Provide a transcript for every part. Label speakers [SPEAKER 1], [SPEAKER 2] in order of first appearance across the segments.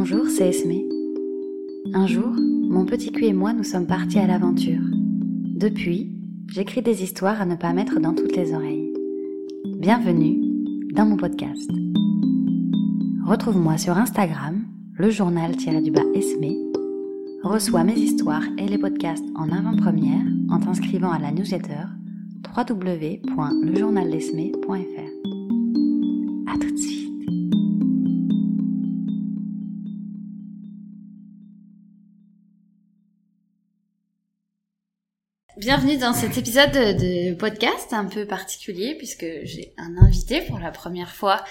[SPEAKER 1] Bonjour, c'est Esme. Un jour, mon petit cul et moi nous sommes partis à l'aventure. Depuis, j'écris des histoires à ne pas mettre dans toutes les oreilles. Bienvenue dans mon podcast. Retrouve-moi sur Instagram, le journal-du-bas Esme. Reçois mes histoires et les podcasts en avant-première en t'inscrivant à la newsletter www.lejournaldesme.fr. Bienvenue dans cet épisode de podcast un peu particulier puisque j'ai un invité pour la première fois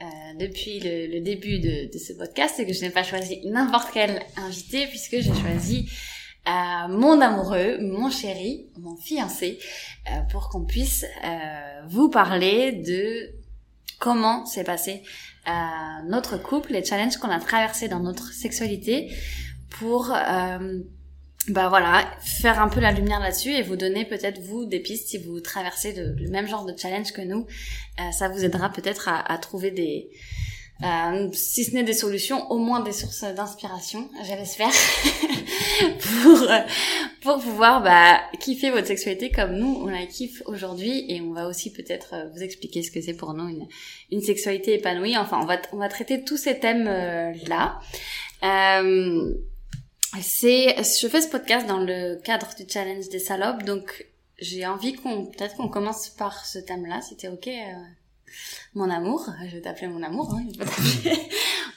[SPEAKER 1] euh, depuis le, début de, ce podcast et que je n'ai pas choisi n'importe quel invité puisque j'ai choisi euh, mon amoureux, mon chéri, mon fiancé euh, pour qu'on puisse vous parler de comment s'est passé notre couple, les challenges qu'on a traversés dans notre sexualité pour bah voilà, faire un peu la lumière là-dessus et vous donner peut-être vous des pistes si vous traversez le même genre de challenge que nous. Euh, ça vous aidera peut-être à, à, trouver des, euh, si ce n'est des solutions, au moins des sources d'inspiration, je l'espère, pour pour pouvoir bah, kiffer votre sexualité comme nous on la kiffe aujourd'hui et on va aussi peut-être euh, vous expliquer ce que c'est pour nous une, une sexualité épanouie. Enfin, on va on va traiter tous ces thèmes euh, là. Euh, c'est, je fais ce podcast dans le cadre du challenge des salopes, donc j'ai envie qu'on, peut-être qu'on commence par ce thème-là, c'était ok. Euh, mon amour, je vais t'appeler mon amour. Hein,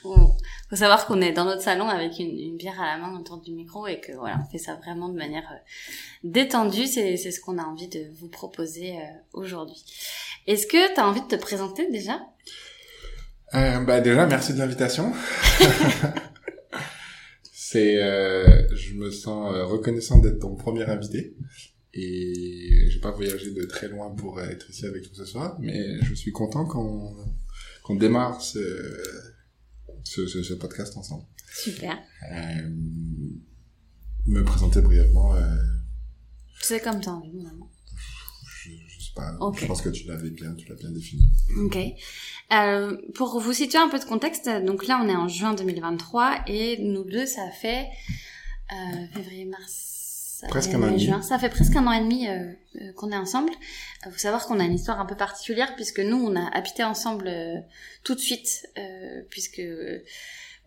[SPEAKER 1] faut savoir qu'on est dans notre salon avec une, une, bière à la main autour du micro et que voilà, on fait ça vraiment de manière euh, détendue. C'est, c'est ce qu'on a envie de vous proposer euh, aujourd'hui. Est-ce que tu as envie de te présenter déjà?
[SPEAKER 2] Euh, Bah déjà, merci de l'invitation. C'est, euh, je me sens euh, reconnaissant d'être ton premier invité. Et j'ai pas voyagé de très loin pour être ici avec toi ce soir, mais je suis content qu'on qu'on démarre ce, ce, ce, podcast ensemble.
[SPEAKER 1] Super.
[SPEAKER 2] Euh, me présenter brièvement. Euh,
[SPEAKER 1] C'est comme t'as envie,
[SPEAKER 2] je pense que tu l'avais bien, tu l'as bien défini.
[SPEAKER 1] Ok. Euh, pour vous situer un peu de contexte, donc là on est en juin 2023 et nous deux ça fait euh, février, mars,
[SPEAKER 2] presque un an et demi. Juin,
[SPEAKER 1] ça fait presque un an et demi euh, euh qu'on est ensemble. Il faut savoir qu'on a une histoire un peu particulière puisque nous on a habité ensemble euh, tout de suite puisque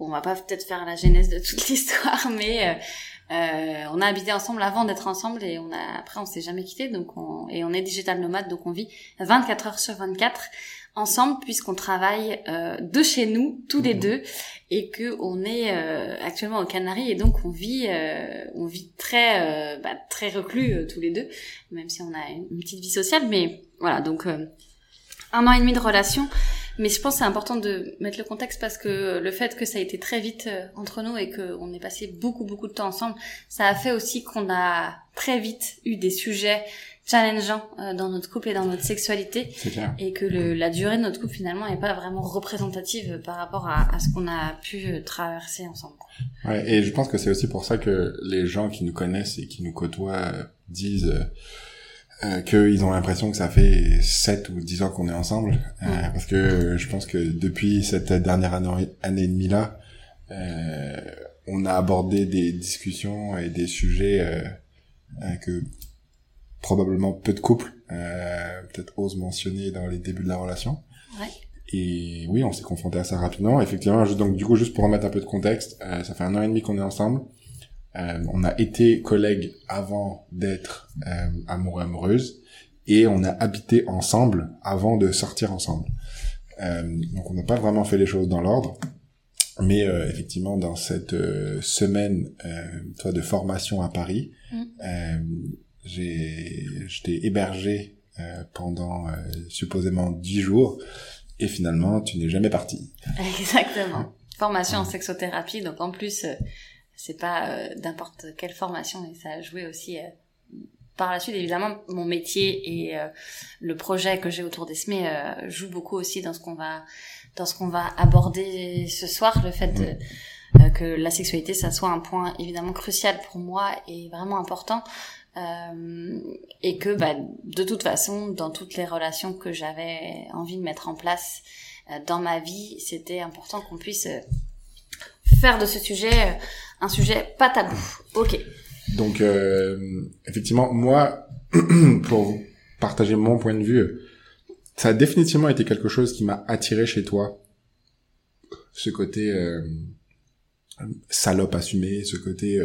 [SPEAKER 1] bon, on va pas peut-être faire la genèse de toute l'histoire, mais euh, on a habité ensemble avant d'être ensemble et on a après on s'est jamais quitté donc on, et on est digital nomade donc on vit 24 heures sur 24 ensemble puisqu'on travaille euh, de chez nous tous les mmh. deux et que on est euh, actuellement aux Canaries et donc on vit euh, on vit très bah, très reclus tous les deux même si on a une petite vie sociale mais voilà donc un an et demi de relation mais je pense c'est important de mettre le contexte parce que le fait que ça a été très vite entre nous et qu'on ait passé beaucoup beaucoup de temps ensemble, ça a fait aussi qu'on a très vite eu des sujets challengeants euh, dans notre couple et dans notre sexualité et que le, la durée de notre couple finalement n'est pas vraiment représentative par rapport à, à ce qu'on a pu euh, traverser ensemble.
[SPEAKER 2] Ouais, et je pense que c'est aussi pour ça que les gens qui nous connaissent et qui nous côtoient disent euh, qu'ils ont l'impression que ça fait 7 ou 10 ans qu'on est ensemble. Euh, parce que je pense que depuis cette dernière année, année et demie là, euh, on a abordé des discussions et des sujets euh, euh, que probablement peu de couples peut-être osent mentionner dans les débuts de la relation.
[SPEAKER 1] Ouais.
[SPEAKER 2] Et oui, on s'est confronté à ça rapidement. Effectivement, donc du coup, juste pour remettre un peu de contexte, ça fait un an et demi qu'on est ensemble. Euh, on a été collègues avant d'être euh, amoureux amoureuses et on a habité ensemble avant de sortir ensemble. Euh, donc on n'a pas vraiment fait les choses dans l'ordre, mais euh, effectivement dans cette euh, semaine toi de formation à Paris, mm. J'ai j'étais hébergé pendant supposément dix jours et finalement tu n'es jamais parti.
[SPEAKER 1] Exactement. Formation en sexothérapie, donc en plus c'est pas euh, n'importe quelle formation et ça a joué aussi euh, par la suite évidemment mon métier et euh, le projet que j'ai autour d'Esme euh, joue beaucoup aussi dans ce qu'on va dans ce qu'on va aborder ce soir le fait de, que la sexualité ça soit un point évidemment crucial pour moi et vraiment important et que bah, de toute façon dans toutes les relations que j'avais envie de mettre en place dans ma vie c'était important qu'on puisse faire de ce sujet euh, un sujet pas tabou. Ok.
[SPEAKER 2] Donc, euh, effectivement, moi, pour partager mon point de vue, ça a définitivement été quelque chose qui m'a attiré chez toi. Ce côté euh, salope assumé, ce côté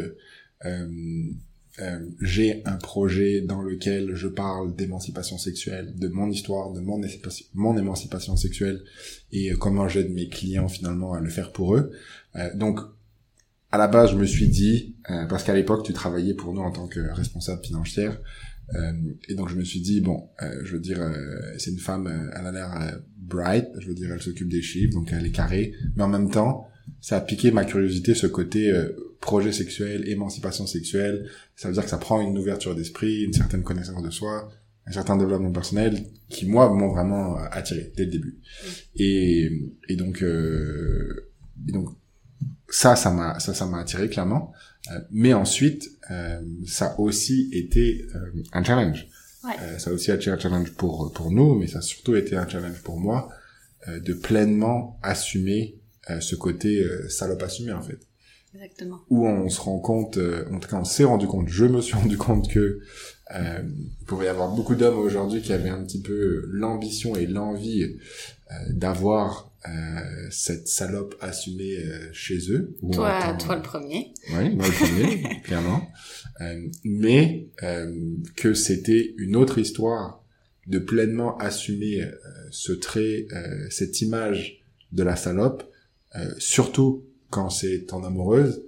[SPEAKER 2] euh, j'ai un projet dans lequel je parle d'émancipation sexuelle, de mon histoire, de mon, mon émancipation sexuelle et euh, comment j'aide mes clients finalement à le faire pour eux. Euh, donc, à la base, je me suis dit, euh, parce qu'à l'époque, tu travaillais pour nous en tant que responsable financière, et donc je me suis dit, bon, je veux dire, c'est une femme, elle a l'air bright, je veux dire, elle s'occupe des chiffres, donc elle est carrée, mais en même temps, ça a piqué ma curiosité, ce côté projet sexuel, émancipation sexuelle. Ça veut dire que ça prend une ouverture d'esprit, une certaine connaissance de soi, un certain développement personnel qui, moi, m'ont vraiment attiré dès le début. Et, et donc, euh, et donc, ça, ça m'a, ça, ça m'a attiré clairement. Euh, mais ensuite, euh, ça a aussi été euh, un challenge.
[SPEAKER 1] Ouais.
[SPEAKER 2] Euh, ça a aussi été un challenge pour pour nous, mais ça a surtout été un challenge pour moi euh, de pleinement assumer ce côté salope assumé en fait.
[SPEAKER 1] Exactement.
[SPEAKER 2] Où on se rend compte, en tout cas on s'est rendu compte, je me suis rendu compte que euh, il pouvait y avoir beaucoup d'hommes aujourd'hui qui avaient un petit peu l'ambition et l'envie euh, d'avoir euh, cette salope assumée euh, chez eux.
[SPEAKER 1] Toi, toi le premier.
[SPEAKER 2] Oui, moi le premier, clairement. Euh, mais que c'était une autre histoire de pleinement assumer ce trait, cette image de la salope, surtout quand c'est ton amoureuse,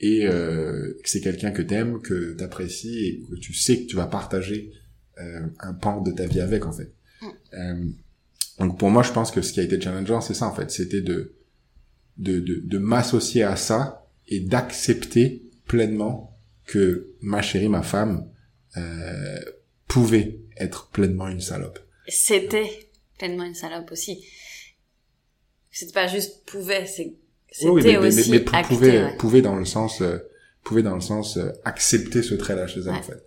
[SPEAKER 2] et que c'est quelqu'un que t'aimes, que t'apprécies et que tu sais que tu vas partager un pan de ta vie avec, en fait. Mm. Donc pour moi, je pense que ce qui a été challengeant, c'est ça en fait, c'était de de, de, de m'associer à ça et d'accepter pleinement que ma chérie, ma femme, euh, pouvait être pleinement une salope.
[SPEAKER 1] C'était pleinement une salope aussi. C'était pas juste pouvait, c'est c'était
[SPEAKER 2] oui, mais,
[SPEAKER 1] aussi
[SPEAKER 2] mais, mais,
[SPEAKER 1] acté,
[SPEAKER 2] pouvait,
[SPEAKER 1] ouais.
[SPEAKER 2] pouvait dans le sens, euh, pouvait dans le sens euh, accepter ce trait-là chez elle
[SPEAKER 1] Ouais.
[SPEAKER 2] en fait.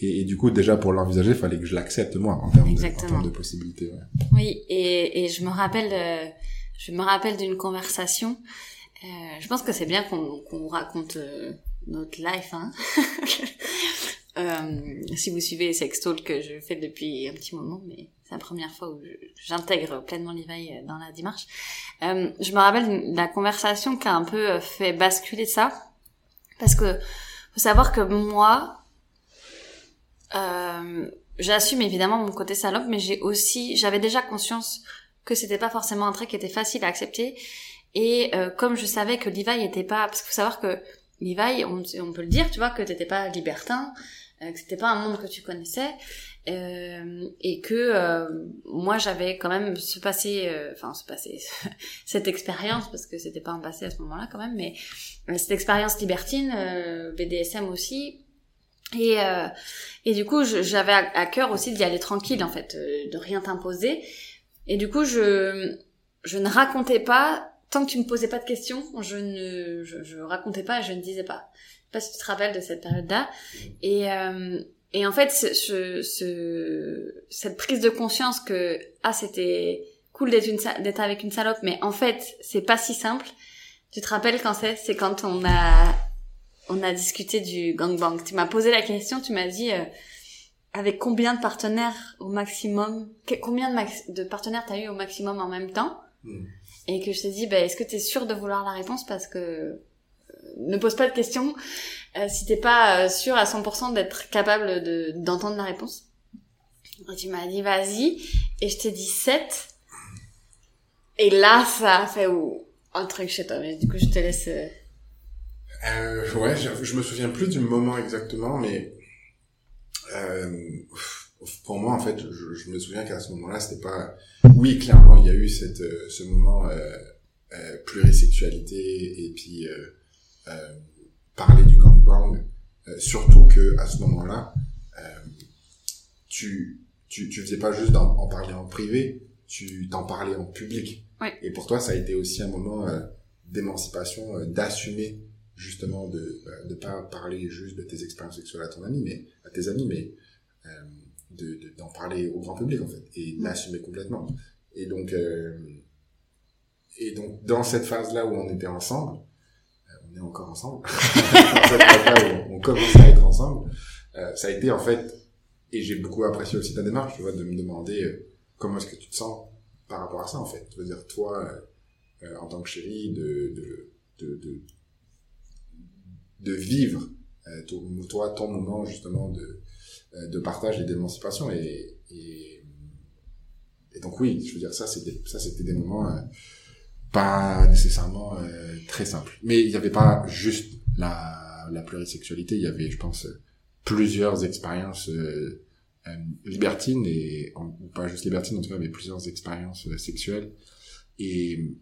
[SPEAKER 2] Et, et du coup, déjà pour l'envisager, il fallait que je l'accepte moi en termes, de, en termes de possibilités. Ouais.
[SPEAKER 1] Oui, et, et je me rappelle, euh, je me rappelle d'une conversation. Euh, je pense que c'est bien qu'on qu'on raconte euh, notre life. Hein. Euh, si vous suivez Sextalk, que je fais depuis un petit moment, mais la première fois où j'intègre pleinement l'éveil dans la démarche. Euh, je me rappelle la conversation qui a un peu euh, fait basculer ça, parce que faut savoir que moi, euh, j'assume évidemment mon côté salope, mais j'ai aussi, j'avais déjà conscience que c'était pas forcément un trait qui était facile à accepter. Et euh, comme je savais que Levi était pas, parce qu'il faut savoir que Levi, on, on peut le dire, tu vois, que t'étais pas libertin, euh, que c'était pas un monde que tu connaissais, euh, et que euh, moi j'avais quand même ce passé, euh, enfin ce passé, cette expérience, parce que c'était pas un passé à ce moment-là quand même, mais euh, cette expérience libertine, euh, BDSM aussi, et euh, et du coup, j'avais à, cœur aussi d'y aller tranquille, en fait, euh, de rien t'imposer. Et du coup, je, je ne racontais pas, tant que tu me posais pas de questions, je ne, je, je racontais pas, je ne disais pas. Je sais pas si tu te rappelles de cette période-là. Et, euh, et en fait, ce, ce, ce- cette prise de conscience que, ah, c'était cool d'être une, sa- d'être avec une salope, mais en fait, c'est pas si simple. Tu te rappelles quand c'est? C'est quand on a, on a discuté du gangbang. Tu m'as posé la question, tu m'as dit, euh, avec combien de partenaires au maximum, que- combien de, max- de partenaires t'as eu au maximum en même temps?
[SPEAKER 2] Mm.
[SPEAKER 1] Et que je t'ai dit, bah, est-ce que t'es sûr de vouloir la réponse parce que ne pose pas de questions euh, si t'es pas euh, sûr à 100% d'être capable de d'entendre la réponse. Tu m'as dit, vas-y, et je t'ai dit 7. Et là, ça a fait ou un truc chez toi. Mais du coup, je te laisse. euh,
[SPEAKER 2] Euh, ouais, je, je me souviens plus du moment exactement, mais euh, pour moi, en fait, je, me souviens qu'à ce moment-là, c'était pas. Oui, clairement, il y a eu cette, ce moment euh, plurisexualité et puis euh, euh, parler du gangbang. Euh, surtout que à ce moment-là, euh, tu, tu tu faisais pas juste d'en en parler en privé, tu t'en parlais en public.
[SPEAKER 1] Oui.
[SPEAKER 2] Et pour toi, ça a été aussi un moment euh, d'émancipation, euh, d'assumer justement de de pas parler juste de tes expériences sexuelles à ton ami mais à tes amis mais euh, de de- d'en parler au grand public en fait et de l'assumer complètement et donc euh, et donc dans cette phase là où on était ensemble on est encore ensemble. On commence à être ensemble. Euh, ça a été en fait et j'ai beaucoup apprécié aussi ta démarche tu vois de me demander euh, comment est-ce que tu te sens par rapport à ça en fait. Je veux dire toi euh, en tant que chérie de de de, de, vivre ton, toi ton moment justement de de partage et d'émancipation. Et, et et donc oui je veux dire ça c'était ça c'était des moments pas nécessairement euh, très simples mais il n'y avait pas juste la la plurisexualité il y avait je pense euh, plusieurs expériences euh, euh, libertines et ou pas juste libertines en tout cas mais plusieurs expériences euh, sexuelles et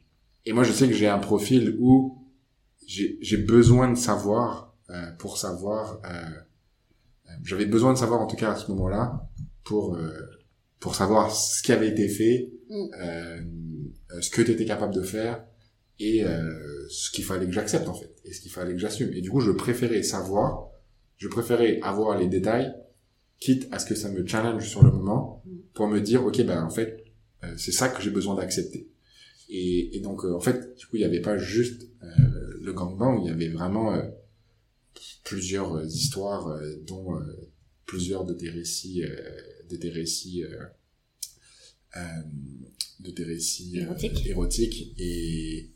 [SPEAKER 2] et moi je sais que j'ai un profil où j'ai besoin de savoir euh, pour savoir j'avais besoin de savoir en tout cas à ce moment-là pour euh, pour savoir ce qui avait été fait
[SPEAKER 1] Mm.
[SPEAKER 2] euh, ce que tu étais capable de faire et euh, ce qu'il fallait que j'accepte en fait et ce qu'il fallait que j'assume. Et du coup je préférais savoir je préférais avoir les détails quitte à ce que ça me challenge sur le moment pour me dire ok ben en fait euh, c'est ça que j'ai besoin d'accepter. Et, et donc euh, en fait du coup il n'y avait pas juste euh, le gangbang il y avait vraiment euh, plusieurs euh, histoires euh, dont euh, plusieurs de tes récits euh, de tes récits euh, euh, de tes récits euh,
[SPEAKER 1] Érotiques.
[SPEAKER 2] érotiques et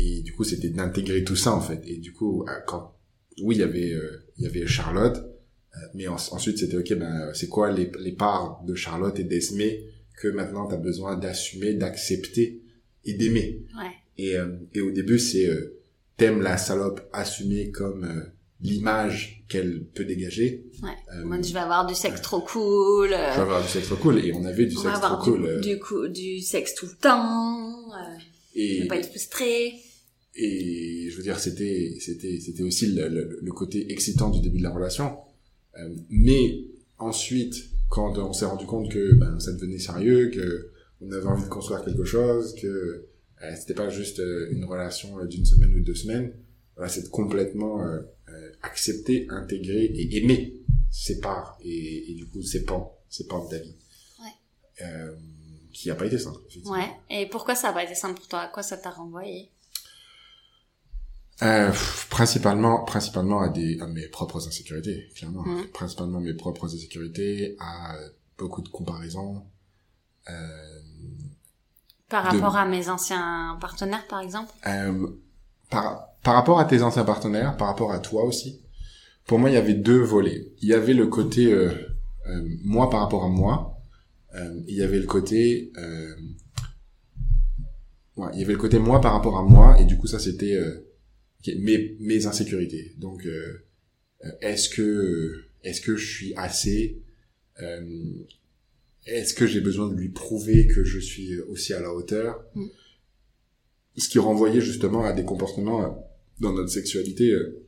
[SPEAKER 2] et du coup c'était d'intégrer tout ça en fait et du coup euh, quand oui il y avait euh, il y avait Charlotte euh, mais en- ensuite c'était ok ben c'est quoi les, les parts de Charlotte et d'Esmé que maintenant tu as besoin d'assumer d'accepter et d'aimer?
[SPEAKER 1] Ouais.
[SPEAKER 2] et, euh, et au début, c'est euh, t'aimes la salope assumée comme euh, l'image qu'elle peut dégager.
[SPEAKER 1] Ouais.
[SPEAKER 2] Euh,
[SPEAKER 1] Moi, je vais avoir du sexe trop cool. euh,
[SPEAKER 2] je vais avoir du sexe trop cool. Et on avait du
[SPEAKER 1] on
[SPEAKER 2] sexe trop
[SPEAKER 1] avoir du,
[SPEAKER 2] cool. euh,
[SPEAKER 1] du, coup, du sexe tout le temps.
[SPEAKER 2] Et,
[SPEAKER 1] ne pas être frustré.
[SPEAKER 2] et je veux dire, c'était c'était c'était aussi le, le, le côté excitant du début de la relation. Mais ensuite, quand on s'est rendu compte que ben, ça devenait sérieux, que on avait envie de construire quelque chose, que c'était pas juste une relation d'une semaine ou deux semaines, voilà, c'est complètement euh, accepter, intégrer et aimer ses parts et, et du coup ses pans, ses pans de ta vie.
[SPEAKER 1] Ouais.
[SPEAKER 2] Euh, qui a pas été simple. effectivement.
[SPEAKER 1] Ouais. Et pourquoi ça a pas été simple pour toi? À quoi ça t'a renvoyé?
[SPEAKER 2] Euh, pff, principalement, principalement à des, à mes propres insécurités, clairement.
[SPEAKER 1] Mhm.
[SPEAKER 2] Principalement mes propres insécurités, à beaucoup de comparaisons. Euh,
[SPEAKER 1] Par
[SPEAKER 2] De-
[SPEAKER 1] rapport à mes anciens partenaires, par exemple?
[SPEAKER 2] Euh, par, par rapport à tes anciens partenaires, par rapport à toi aussi, pour moi, il y avait deux volets. Il y avait le côté euh, euh, moi par rapport à moi. Euh, il y avait le côté euh, ouais, il y avait le côté moi par rapport à moi et du coup ça c'était euh, ok, mes mes insécurités. Donc est-ce que est-ce que je suis assez euh, est-ce que j'ai besoin de lui prouver que je suis aussi à la hauteur?
[SPEAKER 1] Mm.
[SPEAKER 2] Ce qui renvoyait justement à des comportements dans notre sexualité euh,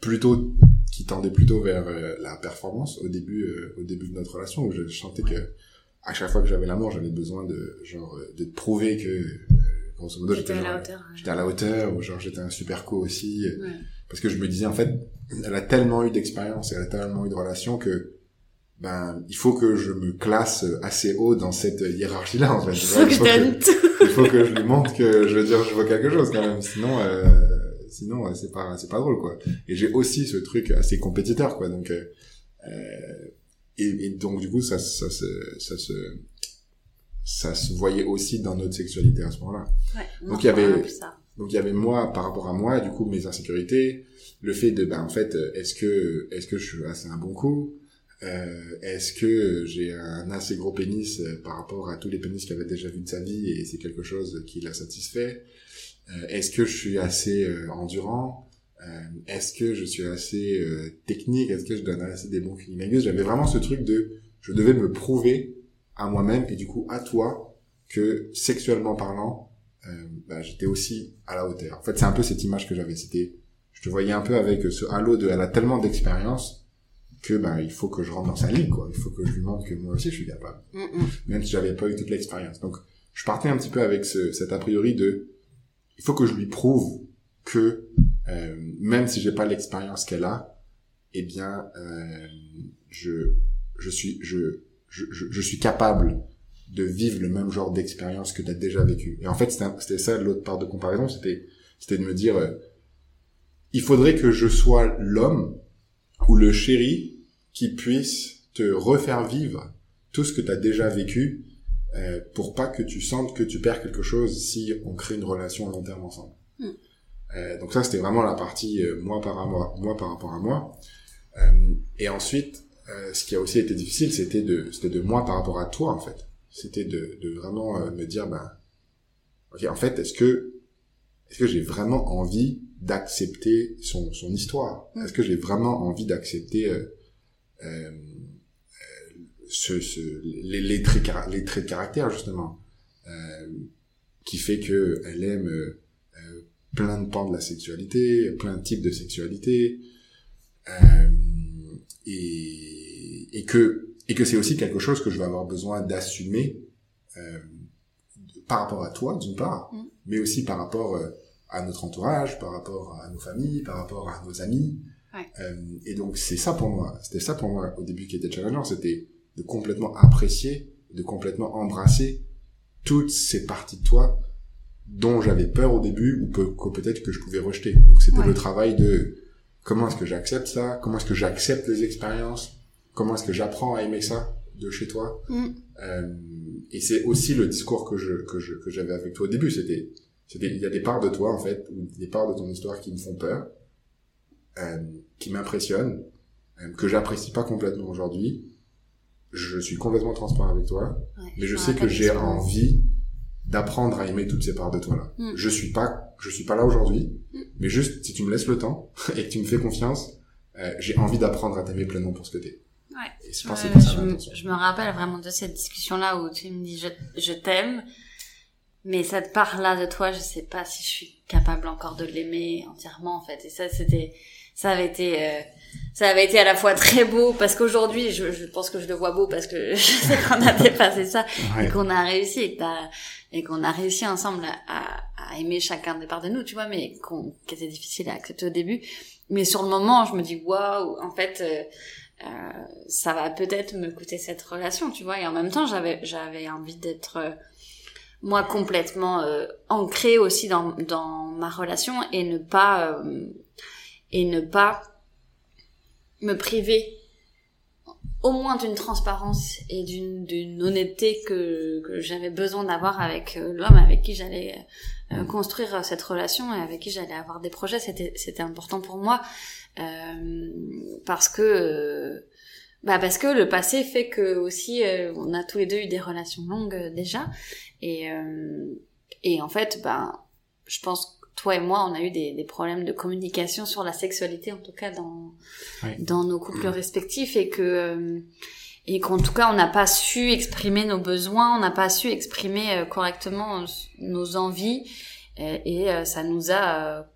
[SPEAKER 2] plutôt qui tendaient plutôt vers euh, la performance au début euh, au début de notre relation où je sentais que à chaque fois que j'avais l'amour j'avais besoin de genre de prouver que grosso modo
[SPEAKER 1] J'étais à la hauteur. ouais.
[SPEAKER 2] j'étais à la hauteur ou genre j'étais un super co aussi
[SPEAKER 1] Ouais.
[SPEAKER 2] parce que je me disais en fait elle a tellement eu d'expérience elle a tellement eu de relations que ben il faut que je me classe assez haut dans cette hiérarchie là en fait.
[SPEAKER 1] Il faut
[SPEAKER 2] vois,
[SPEAKER 1] que je donne tout.
[SPEAKER 2] il faut que je lui montre que je veux dire je veux quelque chose quand même. Sinon euh, sinon euh, c'est pas c'est pas drôle quoi. Et j'ai aussi ce truc assez compétiteur quoi. Donc euh, euh, et, et donc du coup ça ça se ça se ça se voyait aussi dans notre sexualité à ce moment-là.
[SPEAKER 1] Ouais, on
[SPEAKER 2] Donc, il y avait- donc il y avait moi par rapport à moi, du coup mes insécurités, le fait de ben en fait est-ce que est-ce que je suis assez un bon coup, euh, est-ce que j'ai un assez gros pénis euh, par rapport à tous les pénis qu'il avait déjà vu de sa vie et c'est quelque chose qui l'a satisfait, Euh, est-ce que je suis assez euh, endurant, Euh, est-ce que je suis assez euh, technique, est-ce que je donne assez des bons cunilingus, j'avais vraiment ce truc de je devais me prouver à moi-même et du coup à toi que sexuellement parlant bah, j'étais aussi à la hauteur. En fait, c'est un peu cette image que j'avais. C'était, je te voyais un peu avec ce halo de, elle a tellement d'expérience que bah il faut que je rentre dans sa ligue, quoi. Il faut que je lui montre que moi aussi je suis capable,
[SPEAKER 1] Mm, mm.
[SPEAKER 2] même si j'avais pas eu toute l'expérience. Donc, je partais un petit peu avec ce, cet a priori de, il faut que je lui prouve que euh, même si j'ai pas l'expérience qu'elle a, eh bien, euh, je, je suis, je, je, je, je suis capable de vivre le même genre d'expérience que tu as déjà vécu. Et en fait, c'était ça l'autre part de comparaison, c'était c'était de me dire euh, il faudrait que je sois l'homme ou le chéri qui puisse te refaire vivre tout ce que tu as déjà vécu euh, pour pas que tu sentes que tu perds quelque chose si on crée une relation long terme ensemble. Mm. Euh, donc ça c'était vraiment la partie euh, moi par moi, moi par rapport à moi. Euh, et ensuite, ce qui a aussi été difficile, c'était de c'était de moi par rapport à toi en fait. C'était de, de vraiment me dire ben ok en fait est-ce que est-ce que j'ai vraiment envie d'accepter son son histoire? Mm. Est-ce que j'ai vraiment envie d'accepter ce, ce les, les, traits les traits de caractère justement euh, qui fait que elle aime euh, plein de pans de la sexualité plein de types de sexualité euh, et, et que et que c'est aussi quelque chose que je vais avoir besoin d'assumer euh, par rapport à toi d'une part mm. mais aussi par rapport euh, à notre entourage par rapport à nos familles par rapport à nos amis ouais. Euh, et donc c'est ça pour moi c'était ça pour moi au début qui était challengeant c'était de complètement apprécier, de complètement embrasser toutes ces parties de toi dont j'avais peur au début ou que, peut-être que je pouvais rejeter. Donc c'était le travail de comment est-ce que j'accepte ça, comment est-ce que j'accepte les expériences, comment est-ce que j'apprends à aimer ça de chez toi? Mm. Euh, et c'est aussi le discours que je que je que j'avais avec toi au début. C'était c'était il y a des parts de toi en fait, ou des parts de ton histoire qui me font peur, qui m'impressionnent, euh, que j'apprécie pas complètement aujourd'hui je suis complètement transparent avec toi, mais je sais que j'ai envie d'apprendre à aimer toutes ces parts de toi là. Mm. Je suis pas, je suis pas là aujourd'hui, mm. mais juste si tu me laisses le temps et que tu me fais confiance, euh, j'ai envie d'apprendre à t'aimer pleinement pour ce que t'es.
[SPEAKER 1] Ouais. Et je, pense que je, je me rappelle vraiment de cette discussion là où tu me dis je, je t'aime, mais cette part là de toi, je sais pas si je suis capable encore de l'aimer entièrement en fait. Et ça c'était, ça avait été euh, ça avait été à la fois très beau parce qu'aujourd'hui je, je, pense que je le vois beau parce que je sais qu'on a dépassé ça et qu'on a réussi et qu'on a réussi ensemble à, à, aimer chacun des parts de nous tu vois mais qu'on était difficile à accepter au début. Mais sur le moment je me dis waouh en fait euh, euh, ça va peut-être me coûter cette relation tu vois. Et en même temps j'avais j'avais envie d'être euh, moi complètement euh, ancrée aussi dans dans ma relation et ne pas euh, et ne pas me priver au moins d'une transparence et d'une d'une honnêteté que, que j'avais besoin d'avoir avec euh, l'homme avec qui j'allais euh, construire euh, cette relation et avec qui j'allais avoir des projets. C'était c'était important pour moi euh, parce que bah parce que le passé fait que aussi on a tous les deux eu des relations longues déjà. Et et en fait bah je pense toi et moi, on a eu des, des, problèmes de communication sur la sexualité, en tout cas dans dans nos couples respectifs, et que euh, et qu'en tout cas, on n'a pas su exprimer nos besoins, on n'a pas su exprimer euh, correctement nos envies, et, et ça nous a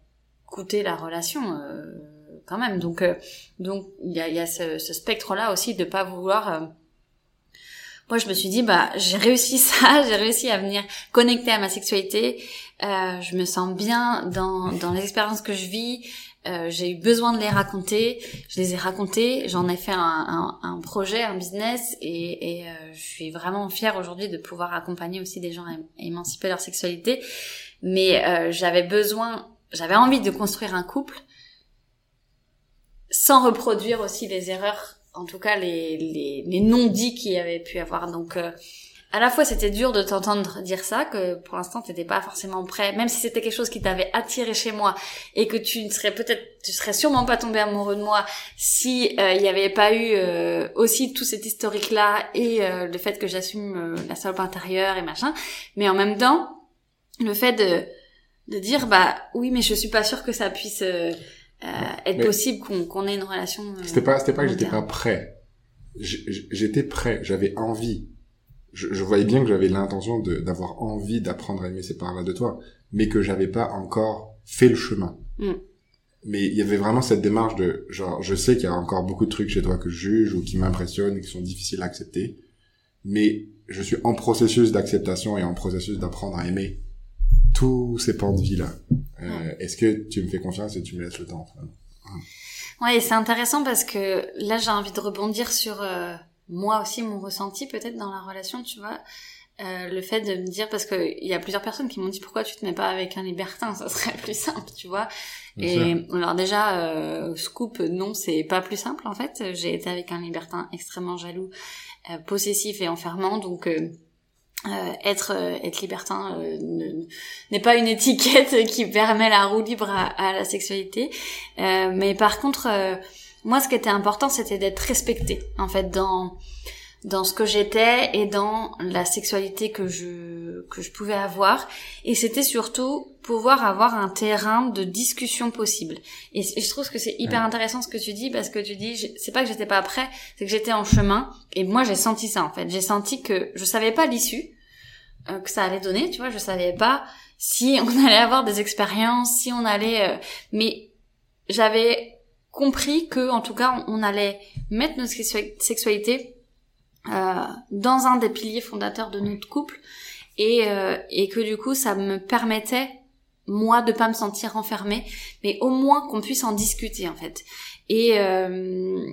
[SPEAKER 1] coûté la relation quand même. Donc donc il y a, y a ce, ce spectre-là aussi de pas vouloir moi je me suis dit bah j'ai réussi ça, j'ai réussi à venir connecter à ma sexualité, euh, je me sens bien dans, dans les expériences que je vis, euh, j'ai eu besoin de les raconter, je les ai racontées, j'en ai fait un, un, un, projet, un business et, et euh, je suis vraiment fière aujourd'hui de pouvoir accompagner aussi des gens à émanciper leur sexualité, mais euh, j'avais besoin, j'avais envie de construire un couple sans reproduire aussi les erreurs en tout cas les, les, les non-dits qu'il y avait pu avoir. Donc euh, à la fois c'était dur de t'entendre dire ça, que pour l'instant t'étais pas forcément prêt, même si c'était quelque chose qui t'avait attiré chez moi et que tu ne serais peut-être, tu serais sûrement pas tombé amoureux de moi si euh, il n'y avait pas eu euh, aussi tout cet historique là et le fait que j'assume la salope intérieure et machin. Mais en même temps, le fait de de dire bah oui mais je suis pas sûre que ça puisse euh, être possible qu'on qu'on ait une relation. Euh,
[SPEAKER 2] c'était pas c'était pas que j'étais pas prêt. J'étais prêt, j'avais envie. Je, je, voyais bien que j'avais l'intention d'avoir envie d'apprendre à aimer ces parts-là de toi, mais que j'avais pas encore fait le chemin. Mm. Mais il y avait vraiment cette démarche de genre, je sais qu'il y a encore beaucoup de trucs chez toi que je juge ou qui m'impressionnent et qui sont difficiles à accepter, mais je suis en processus d'acceptation et en processus d'apprendre à aimer tous ces pans de vie là. Euh, est-ce que tu me fais confiance et tu me laisses le temps
[SPEAKER 1] Ouais, c'est intéressant parce que là j'ai envie de rebondir sur euh, moi aussi mon ressenti peut-être dans la relation, tu vois. euh, le fait de me dire parce que il y a plusieurs personnes qui m'ont dit pourquoi tu te mets pas avec un libertin ça serait plus simple tu vois. Et alors déjà euh, scoop non c'est pas plus simple en fait. J'ai été avec un libertin extrêmement jaloux euh, possessif et enfermant donc euh, euh, être être libertin n'est pas une étiquette qui permet la roue libre à, à la sexualité. Mais par contre moi ce qui était important c'était d'être respecté en fait dans dans ce que j'étais et dans la sexualité que je que je pouvais avoir. Et c'était surtout pouvoir avoir un terrain de discussion possible. Et, je trouve que c'est hyper intéressant ce que tu dis parce que tu dis c'est pas que j'étais pas prêt c'est que j'étais en chemin. Et moi j'ai senti ça en fait. J'ai senti que je savais pas l'issue euh, que ça allait donner tu vois. Je savais pas si on allait avoir des expériences si on allait euh, mais j'avais compris que en tout cas on allait mettre notre sexualité euh, dans un des piliers fondateurs de notre couple et, euh, et que du coup ça me permettait moi de pas me sentir enfermée mais au moins qu'on puisse en discuter en fait. Et euh,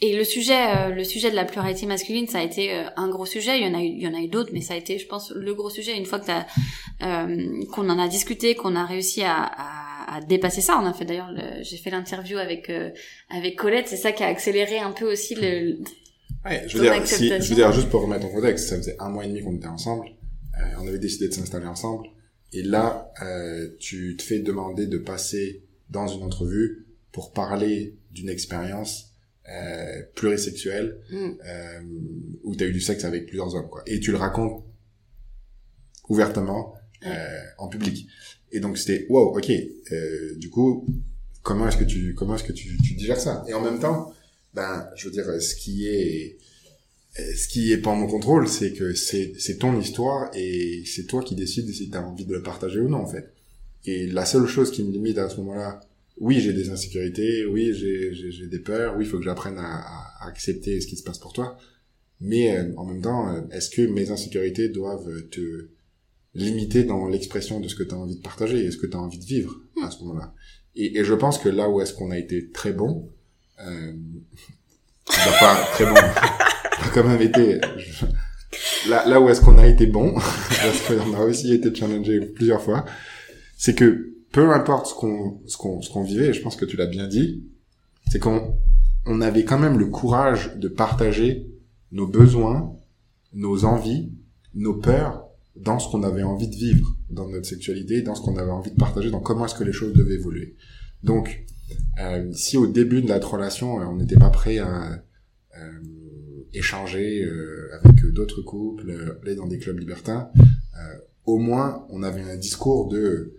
[SPEAKER 1] et le sujet le sujet de la pluralité masculine ça a été un gros sujet. Il y en a eu il y en a eu d'autres mais ça a été je pense le gros sujet une fois que qu'on en a discuté qu'on a réussi à, à, à, dépasser ça on a fait d'ailleurs j'ai fait l'interview avec avec Colette c'est ça qui a accéléré un peu aussi le
[SPEAKER 2] Ouais, je veux dire, si, je veux dire, juste pour remettre en contexte, ça faisait un mois et demi qu'on était ensemble. Euh, on avait décidé de s'installer ensemble. Et là, euh, tu te fais demander de passer dans une entrevue pour parler d'une expérience euh, plurisexuelle mm. euh, où tu as eu du sexe avec plusieurs hommes. Quoi. Et tu le racontes ouvertement euh, en public. Et donc c'était wow, ok. Euh, du coup, comment est-ce que tu comment est-ce que tu, tu digères ça? Et en même temps, ben, je veux dire, ce qui est, ce qui est pas en mon contrôle, c'est que c'est, c'est ton histoire et c'est toi qui décides si tu as envie de le partager ou non, en fait. Et la seule chose qui me limite à ce moment-là, oui, j'ai des insécurités, oui, j'ai, j'ai, des peurs, oui, il faut que j'apprenne à, à, accepter ce qui se passe pour toi. Mais euh, en même temps, euh, est-ce que mes insécurités doivent te limiter dans l'expression de ce que tu as envie de partager et ce que tu as envie de vivre à ce moment-là et, et je pense que là où est-ce qu'on a été très bon, euh, pas très bon, pas quand même été. Là, là où est-ce qu'on a été bon, parce qu'on a aussi été challengé plusieurs fois, c'est que peu importe ce qu'on ce qu'on ce qu'on vivait, et je pense que tu l'as bien dit, c'est qu'on on avait quand même le courage de partager nos besoins, nos envies, nos peurs dans ce qu'on avait envie de vivre dans notre sexualité, dans ce qu'on avait envie de partager, dans comment est-ce que les choses devaient évoluer. Donc, euh, si au début de notre relation, euh, on n'était pas prêt à euh, échanger euh, avec d'autres couples, aller dans des clubs libertins, au moins on avait un discours de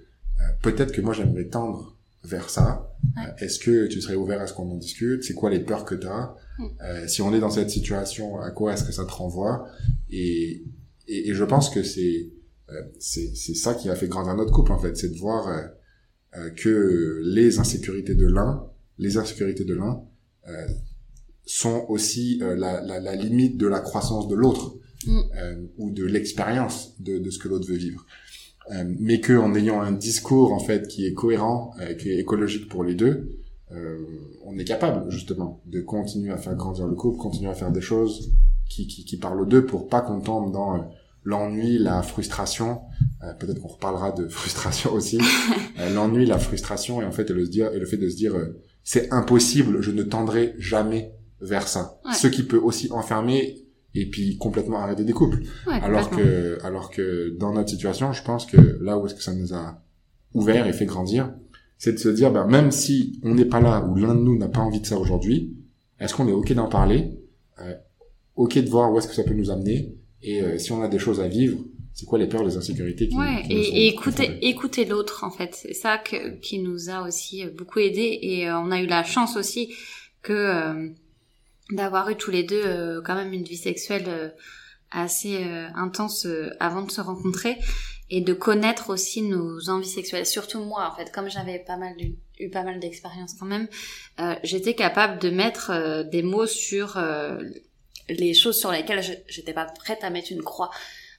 [SPEAKER 2] peut-être que moi j'aimerais tendre vers ça. Est-ce que tu serais ouvert à ce qu'on en discute? C'est quoi les peurs que tu as mm. Si on est dans cette situation, à quoi est-ce que ça te renvoie? Et, et, et, je pense que c'est c'est ça qui a fait grandir notre couple en fait, c'est de voir euh, que les insécurités de l'un, les insécurités de l'un, euh, sont aussi euh, la, la, la, limite de la croissance de l'autre mm. ou de l'expérience de, de, ce que l'autre veut vivre. mais que en ayant un discours en fait qui est cohérent, qui est écologique pour les deux, on est capable justement de continuer à faire grandir le couple, continuer à faire des choses qui, qui, qui parlent aux deux pour pas qu'on tombe dans l'ennui, la frustration. Euh, peut-être qu'on reparlera de frustration aussi. Euh, l'ennui, la frustration et en fait et le, se dire, et le fait de se dire euh, c'est impossible, je ne tendrai jamais vers ça. Ce qui peut aussi enfermer et puis complètement arrêter des couples. alors que alors que dans notre situation, je pense que là où est-ce que ça nous a ouvert et fait grandir, c'est de se dire ben, même si on n'est pas là ou l'un de nous n'a pas envie de ça aujourd'hui, est-ce qu'on est ok d'en parler, ok de voir où est-ce que ça peut nous amener. Et euh, si on a des choses à vivre, c'est quoi les peurs, les insécurités qui,
[SPEAKER 1] ouais, et, écouter, écouter l'autre en fait. C'est ça que, qui nous a aussi euh, beaucoup aidé. Et euh, on a eu la chance aussi que d'avoir eu tous les deux quand même une vie sexuelle assez intense avant de se rencontrer. Et de connaître aussi nos envies sexuelles. Surtout moi en fait, comme j'avais pas mal eu, eu pas mal d'expérience quand même, j'étais capable de mettre des mots sur les choses sur lesquelles j'étais pas prête à mettre une croix,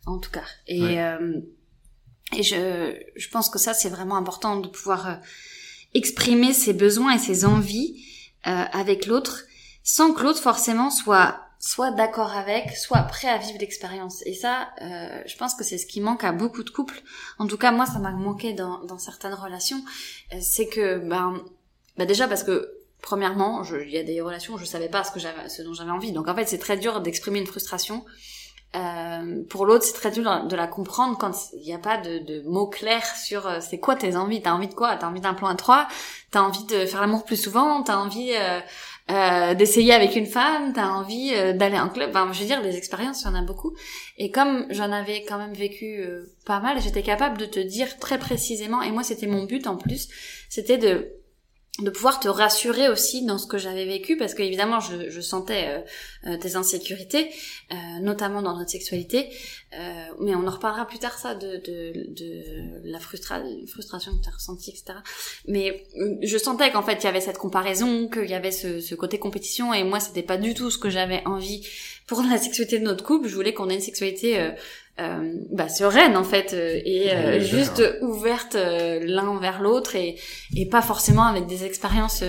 [SPEAKER 1] en tout cas. Et, euh, et je, je pense que ça, c'est vraiment important de pouvoir euh, exprimer ses besoins et ses envies euh, avec l'autre, sans que l'autre forcément soit soit d'accord avec, soit prêt à vivre l'expérience. Et ça, euh, je pense que c'est ce qui manque à beaucoup de couples. En tout cas, moi, ça m'a manqué dans, dans certaines relations. Euh, c'est que, ben, ben déjà parce que premièrement, il y a des relations où je savais pas ce que j'avais, ce dont j'avais envie. Donc en fait, c'est très dur d'exprimer une frustration. Euh, pour l'autre, c'est très dur de la comprendre quand il n'y a pas de, de, mots clairs sur euh, c'est quoi tes envies? T'as envie de quoi? T'as envie d'un plan à trois? T'as envie de faire l'amour plus souvent? T'as envie euh, euh, d'essayer avec une femme? T'as envie euh, d'aller en club? Enfin, je veux dire, des expériences, il y en a beaucoup. Et comme j'en avais quand même vécu pas mal, j'étais capable de te dire très précisément. Et moi, c'était mon but en plus, c'était de de pouvoir te rassurer aussi dans ce que j'avais vécu parce que évidemment je, sentais euh, euh tes insécurités euh, notamment dans notre sexualité euh, mais on en reparlera plus tard ça de, de, de la frustra frustration que tu as ressentie etc mais euh, je sentais qu'en fait il y avait cette comparaison qu'il y avait ce, ce, côté compétition et moi c'était pas du tout ce que j'avais envie pour la sexualité de notre couple. Je voulais qu'on ait une sexualité euh, bah, sereine en fait euh, et euh, juste ouverte euh, l'un vers l'autre et, et pas forcément avec des expériences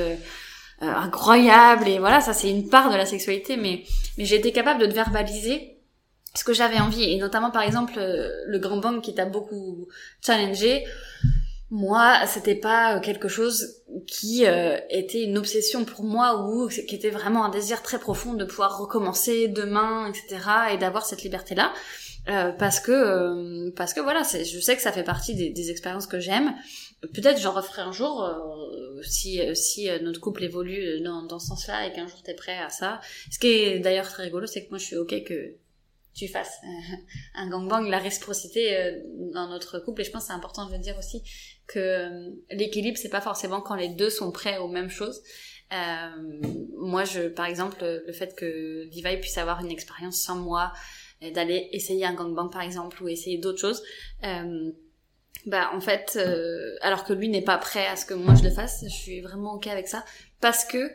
[SPEAKER 1] incroyables et voilà ça c'est une part de la sexualité mais mais j'ai été capable de te verbaliser ce que j'avais envie et notamment par exemple le grand bang qui t'a beaucoup challengé moi, c'était pas quelque chose qui était une obsession pour moi ou qui était vraiment un désir très profond de pouvoir recommencer demain, etc. et d'avoir cette liberté-là. Euh, parce que euh, parce que voilà, je sais que ça fait partie des, des expériences que j'aime. Peut-être j'en referai un jour euh, si si notre couple évolue dans, dans ce sens-là et qu'un jour t'es prêt à ça. Ce qui est d'ailleurs très rigolo, c'est que moi je suis ok que tu fasses un gangbang, la réciprocité dans notre couple. Et je pense que c'est important de dire aussi que l'équilibre c'est pas forcément quand les deux sont prêts aux mêmes choses. Euh, moi, je, par exemple, le fait que Levi puisse avoir une expérience sans moi, d'aller essayer un gangbang par exemple ou essayer d'autres choses euh, bah en fait euh, alors que lui n'est pas prêt à ce que moi je le fasse je suis vraiment ok avec ça parce que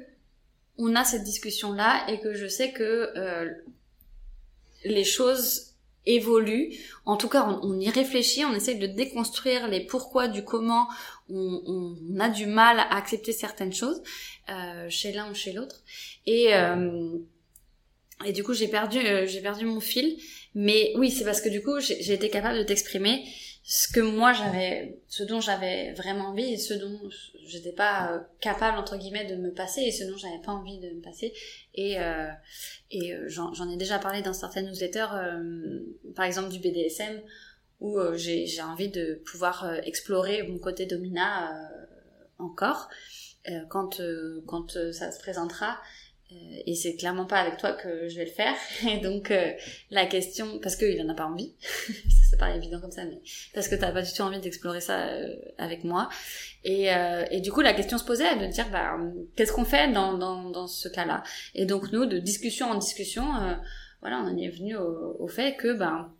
[SPEAKER 1] on a cette discussion là et que je sais que euh, les choses évoluent en tout cas on, y réfléchit on essaye de déconstruire les pourquoi du comment on, on a du mal à accepter certaines choses euh, chez l'un ou chez l'autre et euh, et du coup, j'ai perdu, euh, j'ai perdu mon fil. Mais oui, c'est parce que du coup, j'ai été capable de t'exprimer ce que moi j'avais, ce dont j'avais vraiment envie et ce dont j'étais pas euh, capable entre guillemets de me passer et ce dont j'avais pas envie de me passer. Et euh, et euh, j'en ai déjà parlé dans certaines newsletters, par exemple du BDSM, où j'ai envie de pouvoir explorer mon côté domina encore quand quand ça se présentera euh, et c'est clairement pas avec toi que je vais le faire. Et donc euh, la question, parce qu'il en a pas envie, ça paraît évident comme ça, mais parce que t'as pas du tout envie d'explorer ça euh, avec moi. Et, et du coup la question se posait de dire bah qu'est-ce qu'on fait dans, dans, ce cas-là? Et donc nous de discussion en discussion, voilà, on en est venu au, fait que ben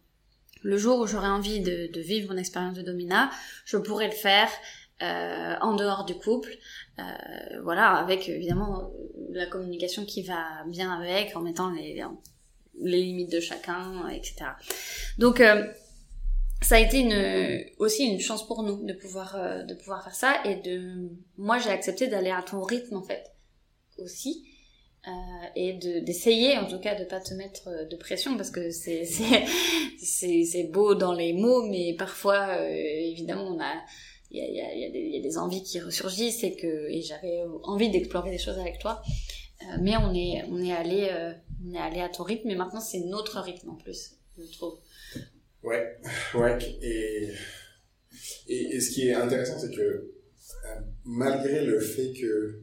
[SPEAKER 1] le jour où j'aurais envie de, vivre une expérience de domina, je pourrais le faire euh, en dehors du couple, euh, voilà, avec évidemment la communication qui va bien avec, en mettant les, limites de chacun, etc. Donc euh, ça a été aussi une chance pour nous de pouvoir euh, de pouvoir faire ça et de moi j'ai accepté d'aller à ton rythme en fait aussi euh, et de d'essayer en tout cas de pas te mettre de pression parce que c'est c'est beau dans les mots mais parfois évidemment on a il y a, des envies qui ressurgissent et j'avais envie d'explorer des choses avec toi. Euh, mais on est on est allé euh, on est allé à ton rythme et maintenant c'est notre rythme en plus je trouve.
[SPEAKER 2] Ouais ouais et et, ce qui est intéressant c'est que euh, malgré le fait que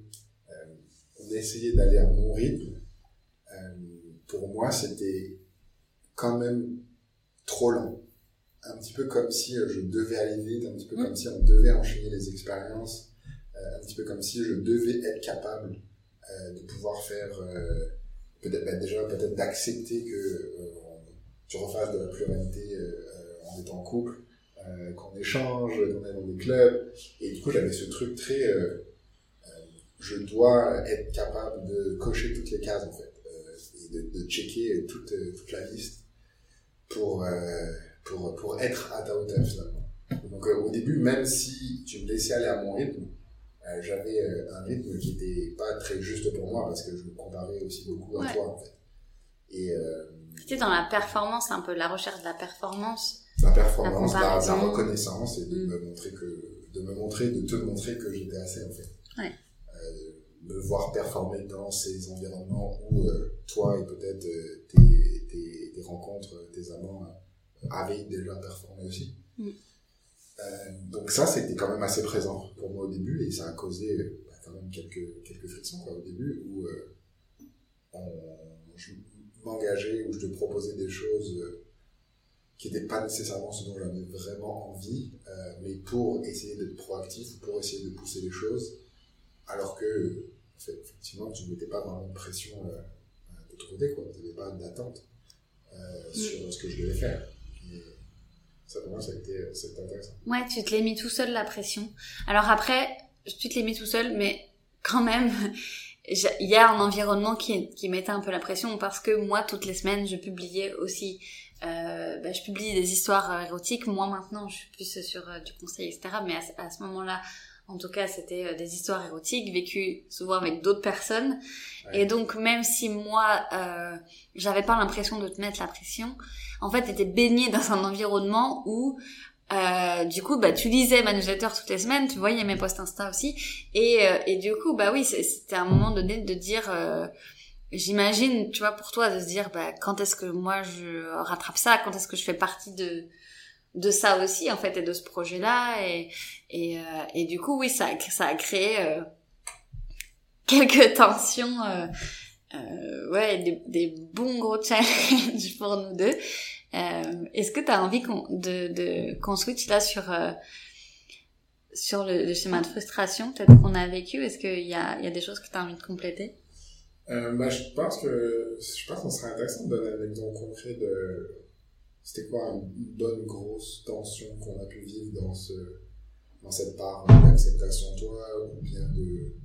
[SPEAKER 2] on d'aller à mon rythme pour moi c'était quand même trop long un petit peu comme si je devais aller vite un petit peu mm. comme si on devait enchaîner les expériences un petit peu comme si je devais être capable euh, de pouvoir faire euh, peut-être ben, déjà peut-être d'accepter que euh, tu refasses de la pluralité en étant en couple qu'on échange qu'on est dans des clubs et du coup j'avais ce truc très je dois être capable de cocher toutes les cases en fait et de, de checker toute, toute la liste pour, pour, pour être à ta hauteur finalement. Donc au début, même si tu me laissais aller à mon rythme, euh, j'avais euh, un rythme qui n'était pas très juste pour moi parce que je me comparais aussi beaucoup à toi en fait. Et euh,
[SPEAKER 1] C'était dans la performance, un peu la recherche de la performance.
[SPEAKER 2] la performance,
[SPEAKER 1] La
[SPEAKER 2] la, la
[SPEAKER 1] comparaison.
[SPEAKER 2] reconnaissance et de
[SPEAKER 1] Mm.
[SPEAKER 2] me montrer que, de me montrer, de te montrer que j'étais assez en fait.
[SPEAKER 1] Ouais.
[SPEAKER 2] Euh, me voir performer dans ces environnements où euh, toi et peut-être euh, tes, tes, tes rencontres, euh, tes amants euh, avaient déjà performé aussi.
[SPEAKER 1] Mm.
[SPEAKER 2] Euh, donc ça, c'était quand même assez présent pour moi au début et ça a causé bah, quand même quelques, quelques frictions quoi, au début où euh, on, je m'engageais ou je te proposais des choses euh, qui n'étaient pas nécessairement ce dont j'avais vraiment envie, euh, mais pour essayer d'être proactif, pour essayer de pousser les choses, alors que en fait, effectivement tu ne mettais pas vraiment de pression de ton côté, quoi. Tu n'avais pas d'attente euh, sur ce que je devais faire. Ça pour moi ça a été, intéressant.
[SPEAKER 1] Ouais, tu te l'es mis tout seul la pression. Alors après, tu te l'es mis tout seul, mais quand même, il y a un environnement qui, qui mettait un peu la pression parce que moi, toutes les semaines, je publiais aussi. Euh, bah, je publie des histoires érotiques. Moi maintenant, je suis plus sur euh, du conseil, etc. Mais à, à ce moment-là, en tout cas, c'était euh, des histoires érotiques vécues souvent avec d'autres personnes.
[SPEAKER 2] Ouais.
[SPEAKER 1] Et donc, même si moi, euh, j'avais pas l'impression de te mettre la pression, en fait, t'étais baigné dans un environnement où, euh, du coup, bah, tu lisais ma newsletter toutes les semaines, tu voyais mes posts Insta aussi, et, euh, et du coup, bah oui, c'était un moment donné de dire, j'imagine, tu vois, pour toi, de se dire, bah, quand est-ce que moi je rattrape ça, quand est-ce que je fais partie de de ça aussi, en fait, et de ce projet-là, et et, euh, et du coup, oui, ça a, ça a créé euh, quelques tensions. Euh, ouais, des, bons gros challenges pour nous deux. Est-ce que tu as envie qu'on de, de, qu'on switch là sur, sur le, le schéma de frustration peut-être qu'on a vécu? Est-ce qu'il y a, il y a des choses que tu as envie de compléter?
[SPEAKER 2] Bah, je pense que je pense qu'on serait intéressant de donner un exemple concret de c'était quoi une bonne grosse tension qu'on a pu vivre dans ce dans cette part d'acceptation toi ou bien de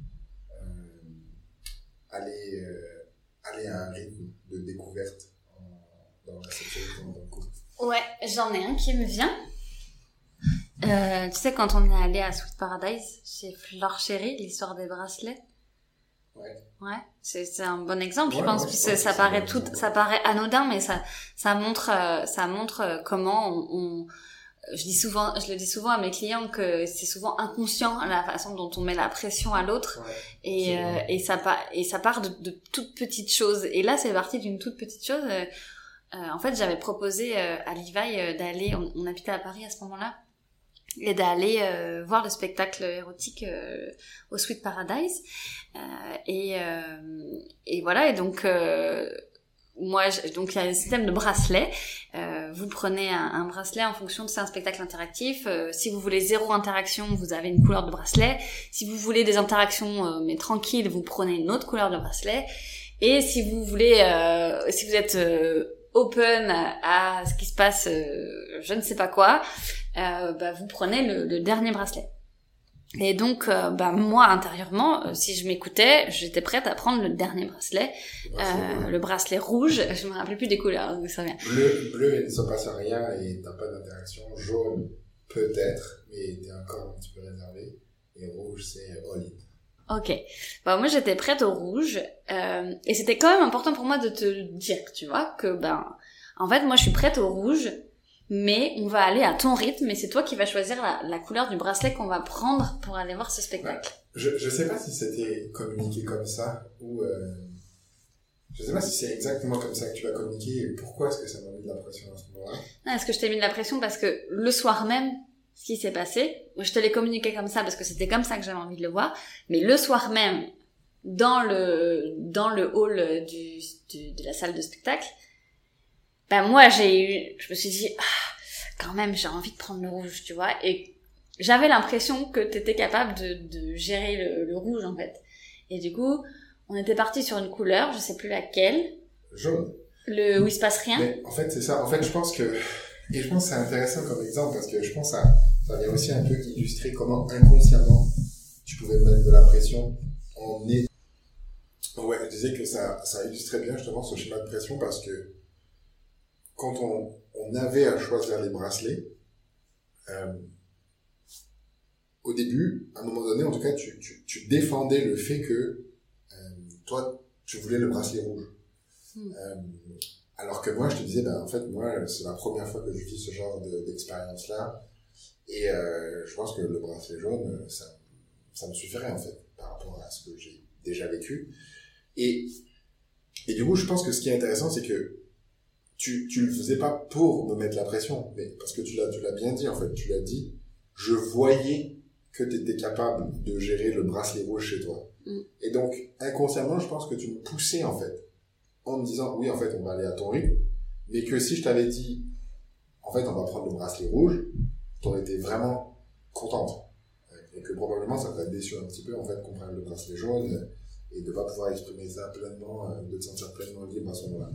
[SPEAKER 2] euh, aller euh, aller à un rythme de découverte en- dans la sexualité dans le couple.
[SPEAKER 1] Ouais, j'en ai un qui me vient. Euh, tu sais, quand on est allé à Sweet Paradise, chez Flore Chérie, l'histoire des bracelets?
[SPEAKER 2] Ouais.
[SPEAKER 1] Ouais, c'est un bon exemple, je pense,
[SPEAKER 2] ouais,
[SPEAKER 1] puisque ça paraît tout, ça paraît anodin, mais ça, ça montre, euh, ça montre euh, comment on, on- je dis souvent, je le dis souvent à mes clients que c'est souvent inconscient la façon dont on met la pression à l'autre.
[SPEAKER 2] Ouais.
[SPEAKER 1] et, euh, et ça part et ça part de, de toutes petites choses. Et là c'est parti d'une toute petite chose euh, euh, en fait j'avais proposé à Levi d'aller on, on habitait à Paris à ce moment-là et d'aller euh, voir le spectacle érotique euh, au Sweet Paradise Euh, et euh, et voilà et donc euh, moi, donc il y a un système de bracelet. Euh, vous prenez un, un bracelet en fonction de c'est un spectacle interactif. Si vous voulez zéro interaction, vous avez une couleur de bracelet. Si vous voulez des interactions mais tranquilles, vous prenez une autre couleur de bracelet. Et si vous voulez, si vous êtes open à, ce qui se passe, je ne sais pas quoi, bah, vous prenez le, le dernier bracelet. Et donc, euh, bah, moi, intérieurement, euh, si je m'écoutais, j'étais prête à prendre le dernier bracelet, euh, le bracelet rouge. Je me rappelais plus des couleurs, donc ça vient.
[SPEAKER 2] Bleu, bleu, il ne se passe rien et t'as pas d'interaction. Jaune, peut-être, mais t'es encore un petit peu réservé. Et rouge, c'est all in.
[SPEAKER 1] Ok. Bah, moi, j'étais prête au rouge. euh, et c'était quand même important pour moi de te dire, tu vois, que ben, en fait, moi, je suis prête au rouge, mais on va aller à ton rythme, et c'est toi qui vas choisir la, la couleur du bracelet qu'on va prendre pour aller voir ce spectacle.
[SPEAKER 2] Je, je sais pas si c'était communiqué comme ça ou euh, je sais pas si c'est exactement comme ça que tu l'as communiqué et pourquoi est-ce que ça m'a mis de la pression à ce moment-là.
[SPEAKER 1] Est-ce que je t'ai mis de la pression parce que le soir même, ce qui s'est passé, je te l'ai communiqué comme ça parce que c'était comme ça que j'avais envie de le voir, mais le soir même, dans le dans le hall du, du- de la salle de spectacle, ben moi j'ai eu, je me suis dit, ah, quand même j'ai envie de prendre le rouge, tu vois, et j'avais l'impression que t'étais capable de, de gérer le, le rouge en fait. Et du coup, on était parti sur une couleur, je sais plus laquelle,
[SPEAKER 2] Jaune.
[SPEAKER 1] le où il se passe rien.
[SPEAKER 2] Mais en fait, c'est ça. En fait, je pense que et je pense que c'est intéressant comme exemple parce que je pense que ça, ça vient aussi un peu illustrer comment inconsciemment tu pouvais mettre de la pression en est. Ouais, je disais que ça, ça illustrait bien justement ce schéma de pression parce que quand on, on avait à choisir les bracelets, euh, au début, à un moment donné, en tout cas, tu, tu, tu défendais le fait que euh, toi, tu voulais le bracelet rouge. Hmm. Euh, alors que moi, je te disais, ben, en fait, moi, c'est la première fois que je vis ce genre d'expérience-là. et euh, je pense que le bracelet jaune, ça, ça me suffirait, en fait, par rapport à ce que j'ai déjà vécu. Et, et du coup, je pense que ce qui est intéressant, c'est que tu, tu le faisais pas pour me mettre la pression, mais parce que tu l'as, tu l'as bien dit, en fait, tu l'as dit, je voyais que tu étais capable de gérer le bracelet rouge chez toi. Mm. Et donc, inconsciemment, je pense que tu me poussais, en fait, en me disant, oui, en fait, on va aller à ton rythme, mais que si je t'avais dit, en fait, on va prendre le bracelet rouge, t'aurais été vraiment contente. Et que probablement, ça t'aurait déçu un petit peu, en fait, qu'on prenne le bracelet jaune et de pas pouvoir exprimer ça pleinement, euh, de te sentir pleinement libre à ce moment-là.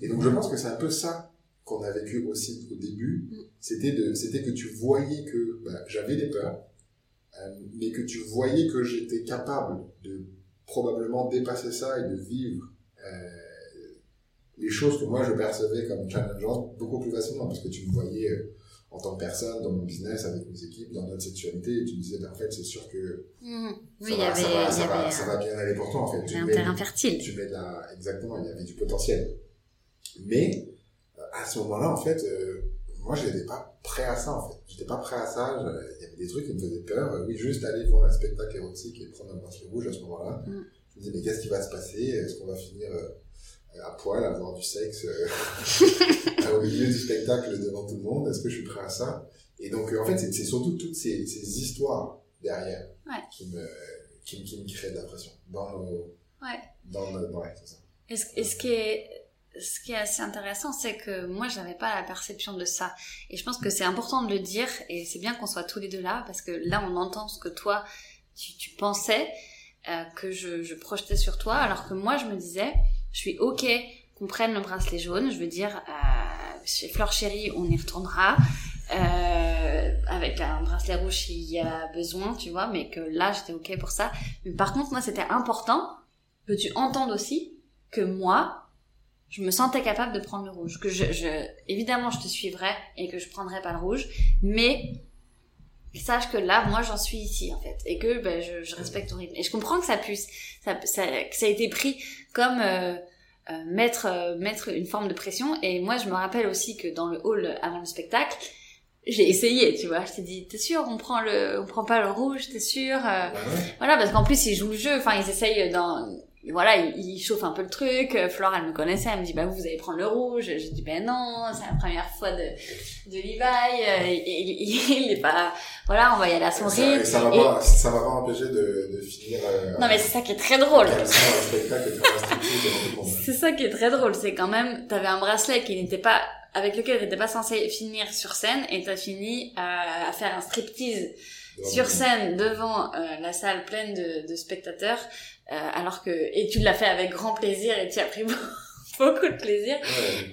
[SPEAKER 2] Et donc, je pense que c'est un peu ça qu'on a vécu aussi au début. Mm. C'était de, c'était que tu voyais que bah, j'avais des peurs, euh, mais que tu voyais que j'étais capable de probablement dépasser ça et de vivre euh, les choses que moi je percevais comme challengeantes beaucoup plus facilement parce que tu me voyais euh, en tant que personne dans mon business avec mes équipes dans notre sexualité et tu me disais ben, en fait c'est sûr que
[SPEAKER 1] mmh. oui, ça, va, avait, ça, va,
[SPEAKER 2] ça, va, ça, va, bien aller pour toi en fait
[SPEAKER 1] tu un terrain fertile
[SPEAKER 2] tu mets la, exactement il y avait du potentiel mais à ce moment-là en fait moi je n'étais pas prêt à ça en fait j'étais pas prêt à ça il y avait des trucs qui me faisaient peur oui juste aller voir un spectacle érotique et prendre un bracelet rouge à ce moment-là mmh. je me disais mais qu'est-ce qui va se passer? Est-ce qu'on va finir à poil, avoir du sexe euh, au milieu du spectacle devant tout le monde? Est-ce que je suis prêt à ça? Et donc, euh, en fait, c'est surtout toutes ces, ces histoires derrière qui, me, qui, qui, me créent de la pression dans nos...
[SPEAKER 1] Ouais.
[SPEAKER 2] Dans, nos, ouais, c'est ça.
[SPEAKER 1] Et ce, et ce qui est assez intéressant, c'est que moi, je n'avais pas la perception de ça. Et je pense que c'est important de le dire, et c'est bien qu'on soit tous les deux là, parce que là, on entend ce que toi, tu, tu pensais, euh, que je, je projetais sur toi, alors que moi, je me disais, je suis ok qu'on prenne le bracelet jaune. Je veux dire, euh, chez Fleur Chérie, on y retournera. Euh, avec un bracelet rouge s'il y a besoin, tu vois, mais que là, j'étais ok pour ça. Mais par contre, moi, c'était important que tu entendes aussi que moi, je me sentais capable de prendre le rouge. Que je, je évidemment, je te suivrai et que je prendrai pas le rouge, mais sache que là, moi, j'en suis ici, en fait, et que ben, je, je, respecte ton rythme. Et je comprends que ça puisse, ça, ça, que ça a été pris comme euh, euh, mettre, euh, mettre une forme de pression. Et moi, je me rappelle aussi que dans le hall avant le spectacle, j'ai essayé, tu vois. Je t'ai dit, t'es sûr, on prend le, on prend pas le rouge, t'es sûr. Voilà, parce qu'en plus ils jouent le jeu. Enfin, ils essayent dans voilà, il, chauffe un peu le truc. Flore, elle me connaissait, elle me dit, bah vous allez prendre le rouge. J'ai dit, ben non, c'est la première fois de, de Levi. il, est pas, voilà, on va y aller à son rythme.
[SPEAKER 2] Ça, va pas, ça va pas empêcher de, de finir. Euh,
[SPEAKER 1] non mais c'est ça qui est très drôle. c'est ça qui est très drôle, c'est quand même, t'avais un bracelet qui n'était pas avec lequel t'étais pas censé finir sur scène et t'as fini à, à faire un striptease sur scène devant euh, la salle pleine de, de spectateurs euh, alors que et tu l'as fait avec grand plaisir et tu as pris beaucoup de plaisir.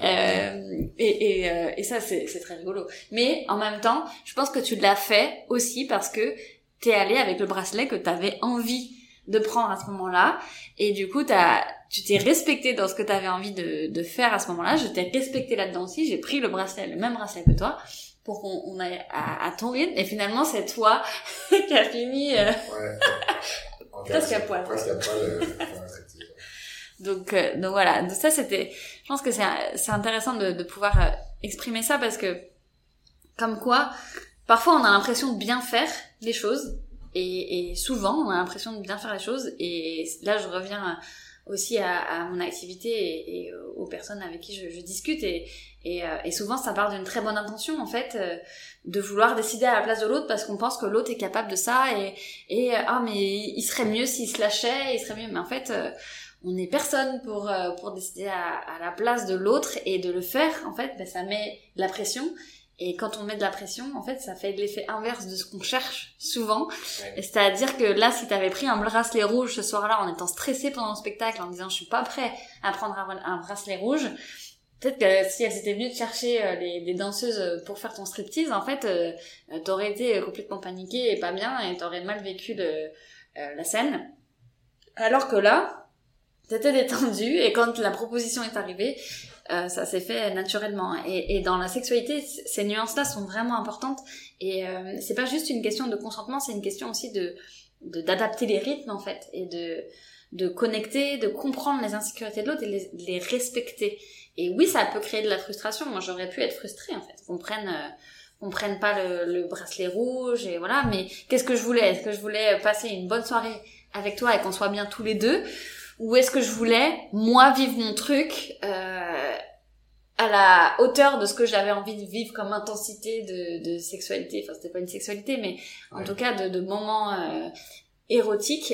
[SPEAKER 1] Euh, et, et, euh, et ça c'est très rigolo. Mais en même temps je pense que tu l'as fait aussi parce que t'es allé avec le bracelet que t'avais envie de prendre à ce moment-là. Et du coup t'as tu t'es respecté dans ce que t'avais envie de, de faire à ce moment-là. Je t'ai respecté là-dedans aussi. J'ai pris le bracelet le même bracelet que toi pour qu'on aille à, à, ton rythme. Et finalement c'est toi qui a fini euh... ouais. Presque à poil.
[SPEAKER 2] Presque à poil.
[SPEAKER 1] donc, euh, donc voilà. Donc ça, c'était. Je pense que c'est c'est intéressant de, de pouvoir euh, exprimer ça parce que, comme quoi, parfois on a l'impression de bien faire les choses et, et souvent on a l'impression de bien faire les choses et là je reviens aussi à, à mon activité et, et, aux personnes avec qui je, je discute et, et, euh, et, souvent ça part d'une très bonne intention en fait euh, de vouloir décider à la place de l'autre parce qu'on pense que l'autre est capable de ça et, et euh, ah mais il serait mieux s'il se lâchait il serait mieux. Mais en fait on n'est personne pour pour décider à, à la place de l'autre et de le faire. En fait ben, ça met la pression. Et quand on met de la pression, en fait, ça fait l'effet inverse de ce qu'on cherche souvent. C'est-à-dire que là, si t'avais pris un bracelet rouge ce soir-là en étant stressé pendant le spectacle, en disant je suis pas prêt à prendre un, bracelet rouge, peut-être que si elles étaient venues te chercher euh, les, danseuses pour faire ton striptease, en fait, euh, t'aurais été complètement paniqué et pas bien et t'aurais mal vécu euh, la scène. Alors que là, t'étais détendu et quand la proposition est arrivée, euh, ça s'est fait naturellement. Et, dans la sexualité, ces nuances-là sont vraiment importantes. Et euh, c'est pas juste une question de consentement, c'est une question aussi de d'adapter les rythmes en fait et de de connecter, de comprendre les insécurités de l'autre et les, les, respecter. Et oui, ça peut créer de la frustration. Moi, j'aurais pu être frustrée en fait. Qu'on prenne, euh, qu'on prenne pas le, le, bracelet rouge et voilà. Mais qu'est-ce que je voulais? Est-ce que je voulais passer une bonne soirée avec toi et qu'on soit bien tous les deux? Ou est-ce que je voulais moi vivre mon truc euh, à la hauteur de ce que j'avais envie de vivre comme intensité de, de sexualité? Enfin, c'était pas une sexualité, mais en tout cas de, de moments euh, érotiques.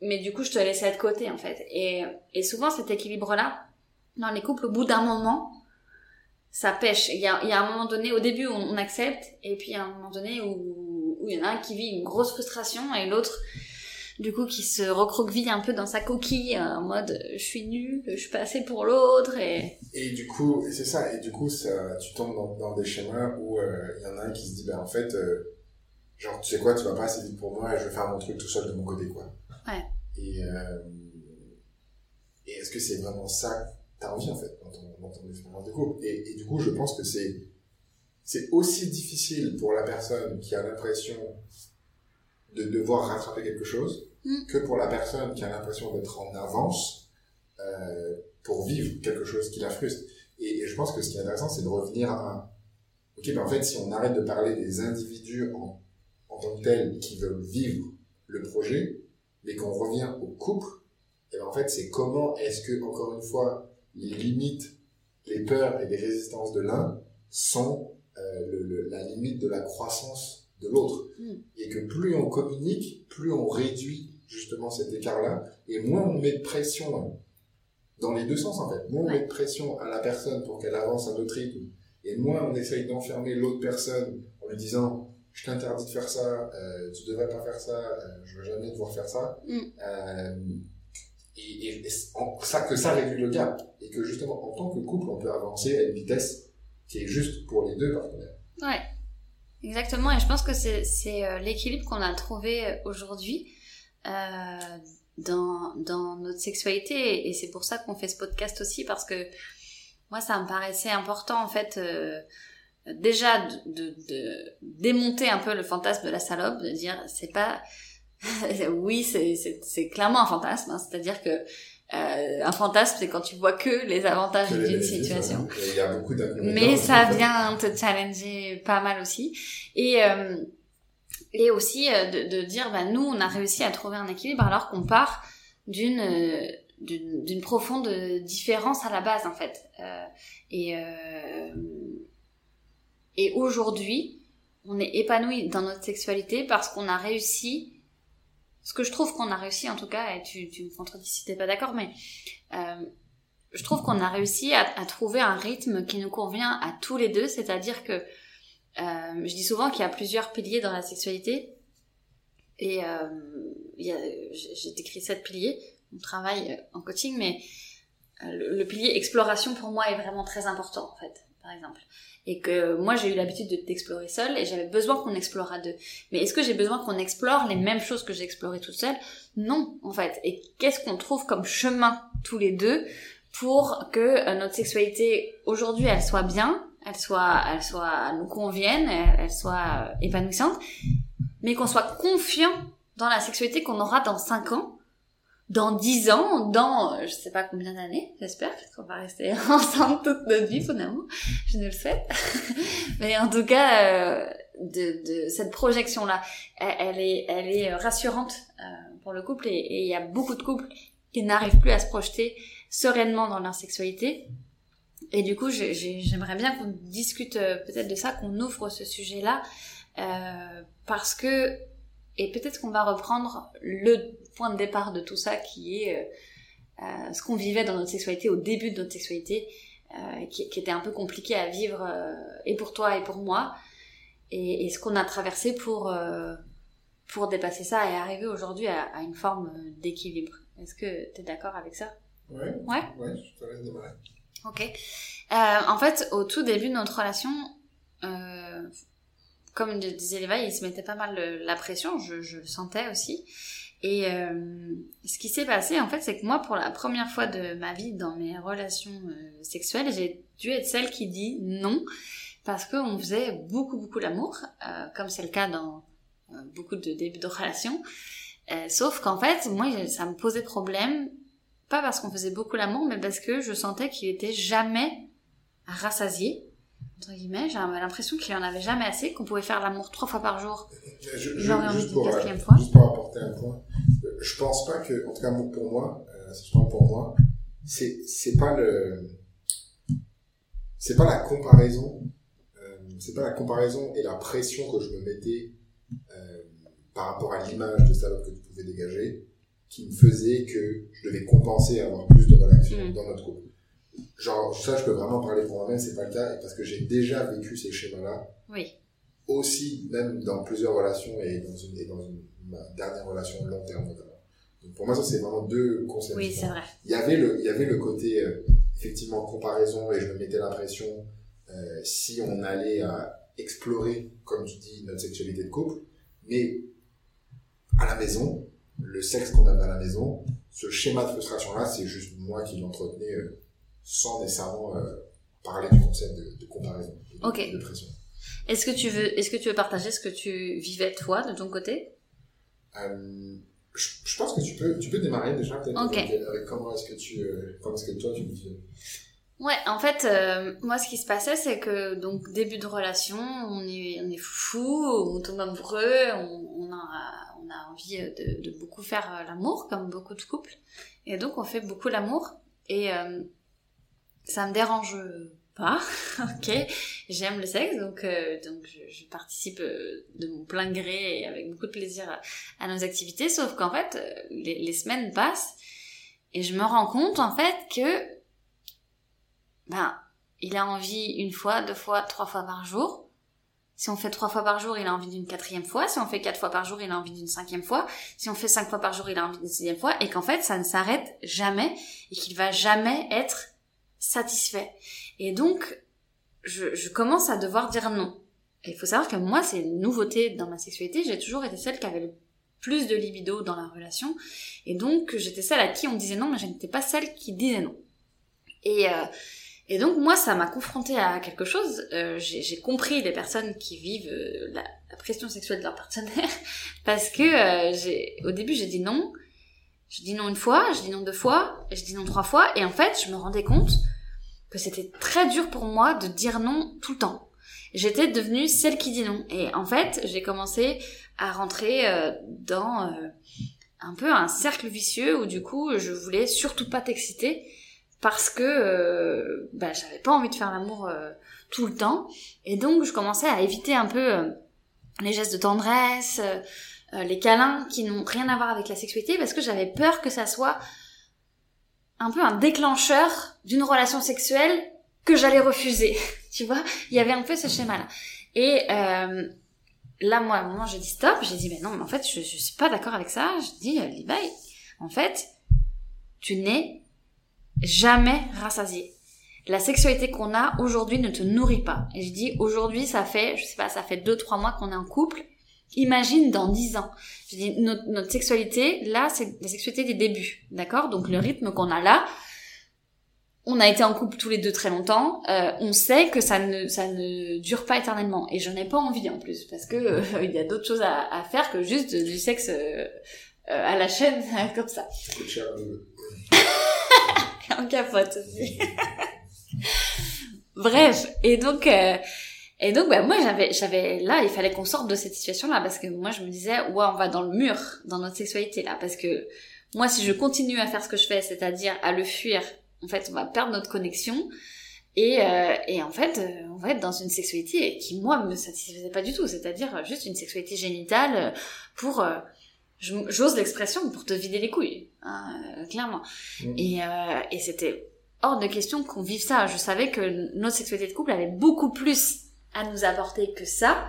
[SPEAKER 1] Mais du coup, je te laissais de côté en fait. Et, et souvent, cet équilibre-là dans les couples, au bout d'un moment, ça pêche. Il y a, y a un moment donné, au début, on, accepte, et puis il y a un moment donné où, il y en a un qui vit une grosse frustration et l'autre, du coup, qui se recroqueville un peu dans sa coquille, en mode je suis nul, je suis pas assez pour l'autre. Et...
[SPEAKER 2] et du coup, c'est ça, et du coup, ça, tu tombes dans, dans des schémas où euh, il y en a un qui se dit, ben en fait, euh, genre, tu sais quoi, tu vas pas assez vite pour moi et je vais faire mon truc tout seul de mon côté, quoi.
[SPEAKER 1] Ouais.
[SPEAKER 2] Et, euh, et est-ce que c'est vraiment ça t'as envie en fait dans ton, dans ton expérience de couple. Et, et, du coup, je pense que c'est c'est aussi difficile pour la personne qui a l'impression de devoir rattraper quelque chose mm. que pour la personne qui a l'impression d'être en avance euh, pour vivre quelque chose qui la frustre. Et, et, je pense que ce qui est intéressant, c'est de revenir à ok, ben en fait, si on arrête de parler des individus en, en tant que tels qui veulent vivre le projet, mais qu'on revient au couple, et ben en fait, c'est comment est-ce que, encore une fois, les limites, les peurs et les résistances de l'un sont euh, le, la limite de la croissance de l'autre. Mm. Et que plus on communique, plus on réduit justement cet écart-là, et moins on met de pression dans les deux sens en fait. Moins on met de pression à la personne pour qu'elle avance à notre rythme, et moins on essaye d'enfermer l'autre personne en lui disant je t'interdis de faire ça, euh, tu devrais pas faire ça, euh, je veux jamais devoir faire ça. Mm. Euh, et, que ça réduit le gap et que justement en tant que couple on peut avancer à une vitesse qui est juste pour les deux partenaires.
[SPEAKER 1] Ouais, exactement. Et je pense que c'est euh, l'équilibre qu'on a trouvé euh, aujourd'hui euh, dans dans notre sexualité et c'est pour ça qu'on fait ce podcast aussi parce que moi ça me paraissait important en fait. Déjà de, de, démonter un peu le fantasme de la salope, de dire c'est pas oui, c'est clairement un fantasme. Hein. C'est-à-dire que euh, un fantasme, c'est quand tu vois que les avantages d'une situation.
[SPEAKER 2] Il y a beaucoup
[SPEAKER 1] Mais ça vient te challenger pas mal aussi. Et euh, et aussi euh, de, de, dire, bah, nous, on a réussi à trouver un équilibre alors qu'on part d'une d'une profonde différence à la base en fait. Et et aujourd'hui, on est épanoui dans notre sexualité parce qu'on a réussi ce que je trouve qu'on a réussi en tout cas, et tu, me contredis si t'es pas d'accord, mais euh, je trouve qu'on a réussi à, trouver un rythme qui nous convient à tous les deux, c'est-à-dire que euh, je dis souvent qu'il y a plusieurs piliers dans la sexualité, et euh, j'ai décrit sept piliers, on travaille en coaching, mais le, pilier exploration pour moi est vraiment très important en fait, par exemple et que moi j'ai eu l'habitude de t'explorer seule et j'avais besoin qu'on explore à deux. Mais est-ce que j'ai besoin qu'on explore les mêmes choses que j'ai explorées toute seule? Non, en fait. Et qu'est-ce qu'on trouve comme chemin tous les deux pour que euh, notre sexualité aujourd'hui elle soit bien, elle soit, elle soit, elle nous convienne, elle, soit euh, épanouissante, mais qu'on soit confiant dans la sexualité qu'on aura dans cinq ans? Dans dix ans, dans je sais pas combien d'années, j'espère, qu'on va rester ensemble toute notre vie finalement, je ne le souhaite. Mais en tout cas, euh, de, de, cette projection-là, elle, est, elle est rassurante euh, pour le couple et il y a beaucoup de couples qui n'arrivent plus à se projeter sereinement dans leur sexualité. Et du coup, j'aimerais bien qu'on discute euh, peut-être de ça, qu'on ouvre ce sujet-là, euh, parce que et peut-être qu'on va reprendre le point de départ de tout ça qui est euh, euh, ce qu'on vivait dans notre sexualité au début de notre sexualité, euh, qui, qui, était un peu compliqué à vivre euh, et pour toi et pour moi, et, et ce qu'on a traversé pour pour dépasser ça et arriver aujourd'hui à, à, une forme d'équilibre. Est-ce que tu es d'accord avec ça?
[SPEAKER 2] Ouais.
[SPEAKER 1] Ouais.
[SPEAKER 2] Ouais, je te laisse démarrer.
[SPEAKER 1] Ok. en fait, au tout début de notre relation, comme disait Léva, il se mettait pas mal la pression, je, je le sentais aussi. Et euh, ce qui s'est passé, en fait, c'est que moi, pour la première fois de ma vie dans mes relations euh, sexuelles, j'ai dû être celle qui dit non, parce qu'on faisait beaucoup, beaucoup l'amour, euh, comme c'est le cas dans euh, beaucoup de débuts de relations. Euh, sauf qu'en fait, moi, ça me posait problème, pas parce qu'on faisait beaucoup l'amour, mais parce que je sentais qu'il était jamais rassasié, entre guillemets. J'avais l'impression qu'il en avait jamais assez, qu'on pouvait faire l'amour trois fois par jour.
[SPEAKER 2] Je,
[SPEAKER 1] J'aurais envie
[SPEAKER 2] juste
[SPEAKER 1] d'une
[SPEAKER 2] euh,
[SPEAKER 1] quatrième fois.
[SPEAKER 2] Juste pour apporter un point, euh, je pense pas que, en tout cas pour moi, euh, si je parle pour moi, c'est c'est pas le, c'est pas la comparaison, euh, c'est pas la comparaison et la pression que je me mettais euh, par rapport à l'image de salope que tu pouvais dégager, qui me faisait que je devais compenser et avoir plus de relations
[SPEAKER 1] Mm.
[SPEAKER 2] dans notre couple. Genre ça, je peux vraiment parler pour moi-même, c'est pas le cas, parce que j'ai déjà vécu ces schémas-là
[SPEAKER 1] Oui.
[SPEAKER 2] aussi, même dans plusieurs relations et dans une, et dans une, ma dernière relation long terme notamment. Donc pour moi, ça c'est vraiment deux concepts.
[SPEAKER 1] Oui, c'est vrai.
[SPEAKER 2] Il y avait le, il y avait le côté euh, effectivement comparaison et je me mettais l'impression euh, si on allait à explorer, comme tu dis, notre sexualité de couple, mais à la maison, le sexe qu'on avait à la maison, ce schéma de frustration-là, c'est juste moi qui l'entretenais euh, sans nécessairement euh, parler du concept de, de comparaison, de, de pression.
[SPEAKER 1] Est-ce que tu veux, est-ce que tu veux partager ce que tu vivais toi de ton côté?
[SPEAKER 2] Euh, je, je pense que tu peux, tu peux démarrer déjà peut-être avec, avec comment est-ce que tu, euh, comment est-ce que toi tu le vis.
[SPEAKER 1] Ouais, en fait, euh, moi, ce qui se passait, c'est que donc début de relation, on est, on est fou, on tombe amoureux, on, on a, on a envie de, de beaucoup faire l'amour, comme beaucoup de couples, et donc on fait beaucoup l'amour, et ça me dérange pas, ok. J'aime le sexe, donc euh, donc je, je participe euh, de mon plein gré et avec beaucoup de plaisir à, à nos activités, sauf qu'en fait, euh, les, les semaines passent et je me rends compte en fait que ben, il a envie une fois, deux fois, trois fois par jour. Si on fait trois fois par jour, il a envie d'une quatrième fois. Si on fait quatre fois par jour, il a envie d'une cinquième fois. Si on fait cinq fois par jour, il a envie d'une sixième fois. Et qu'en fait, ça ne s'arrête jamais et qu'il va jamais être satisfait. Et donc, je, je commence à devoir dire non. Il faut savoir que moi, c'est une nouveauté dans ma sexualité. J'ai toujours été celle qui avait le plus de libido dans la relation. Et donc, j'étais celle à qui on disait non, mais je n'étais pas celle qui disait non. Et, euh, et donc, moi, ça m'a confrontée à quelque chose. Euh, j'ai j'ai compris les personnes qui vivent euh, la, la pression sexuelle de leur partenaire. Parce que, euh, j'ai au début, j'ai dit non. Je dis non une fois, je dis non deux fois, je dis non trois fois. Et en fait, je me rendais compte que c'était très dur pour moi de dire non tout le temps. J'étais devenue celle qui dit non. Et en fait, j'ai commencé à rentrer euh, dans euh, un peu un cercle vicieux où du coup, je voulais surtout pas t'exciter parce que euh, bah, j'avais pas envie de faire l'amour tout le temps. Et donc, je commençais à éviter un peu les gestes de tendresse, les câlins qui n'ont rien à voir avec la sexualité parce que j'avais peur que ça soit un peu un déclencheur d'une relation sexuelle que j'allais refuser. tu vois, il y avait un peu ce schéma-là. Et euh, là, moi, à un moment, j'ai dit stop. J'ai dit, mais non, mais en fait, je, je suis pas d'accord avec ça. Je dis, euh, Levi, en fait, tu n'es jamais rassasié. La sexualité qu'on a aujourd'hui ne te nourrit pas. Et je dis, aujourd'hui, ça fait, je sais pas, ça fait deux, trois mois qu'on est en couple. Imagine dans dix ans. Je dis, notre, notre sexualité, là, c'est la sexualité des débuts. D'accord? Donc, le rythme qu'on a là, on a été en couple tous les deux très longtemps, euh, on sait que ça ne ça ne dure pas éternellement et je n'ai pas envie en plus parce que euh, il y a d'autres choses à, à faire que juste du sexe euh, euh, à la chaîne comme ça. En capote aussi. Bref, et donc euh, et donc bah, moi j'avais j'avais là il fallait qu'on sorte de cette situation là parce que moi je me disais ouais on va dans le mur dans notre sexualité là parce que moi si je continue à faire ce que je fais c'est-à-dire à le fuir en fait on va perdre notre connexion et euh, et en fait euh, on va être dans une sexualité qui moi me satisfaisait pas du tout c'est-à-dire juste une sexualité génitale euh, pour euh, j'ose l'expression pour te vider les couilles hein, euh, clairement
[SPEAKER 2] Mm.
[SPEAKER 1] et, euh, et c'était hors de question qu'on vive ça. Je savais que notre sexualité de couple avait beaucoup plus à nous apporter que ça.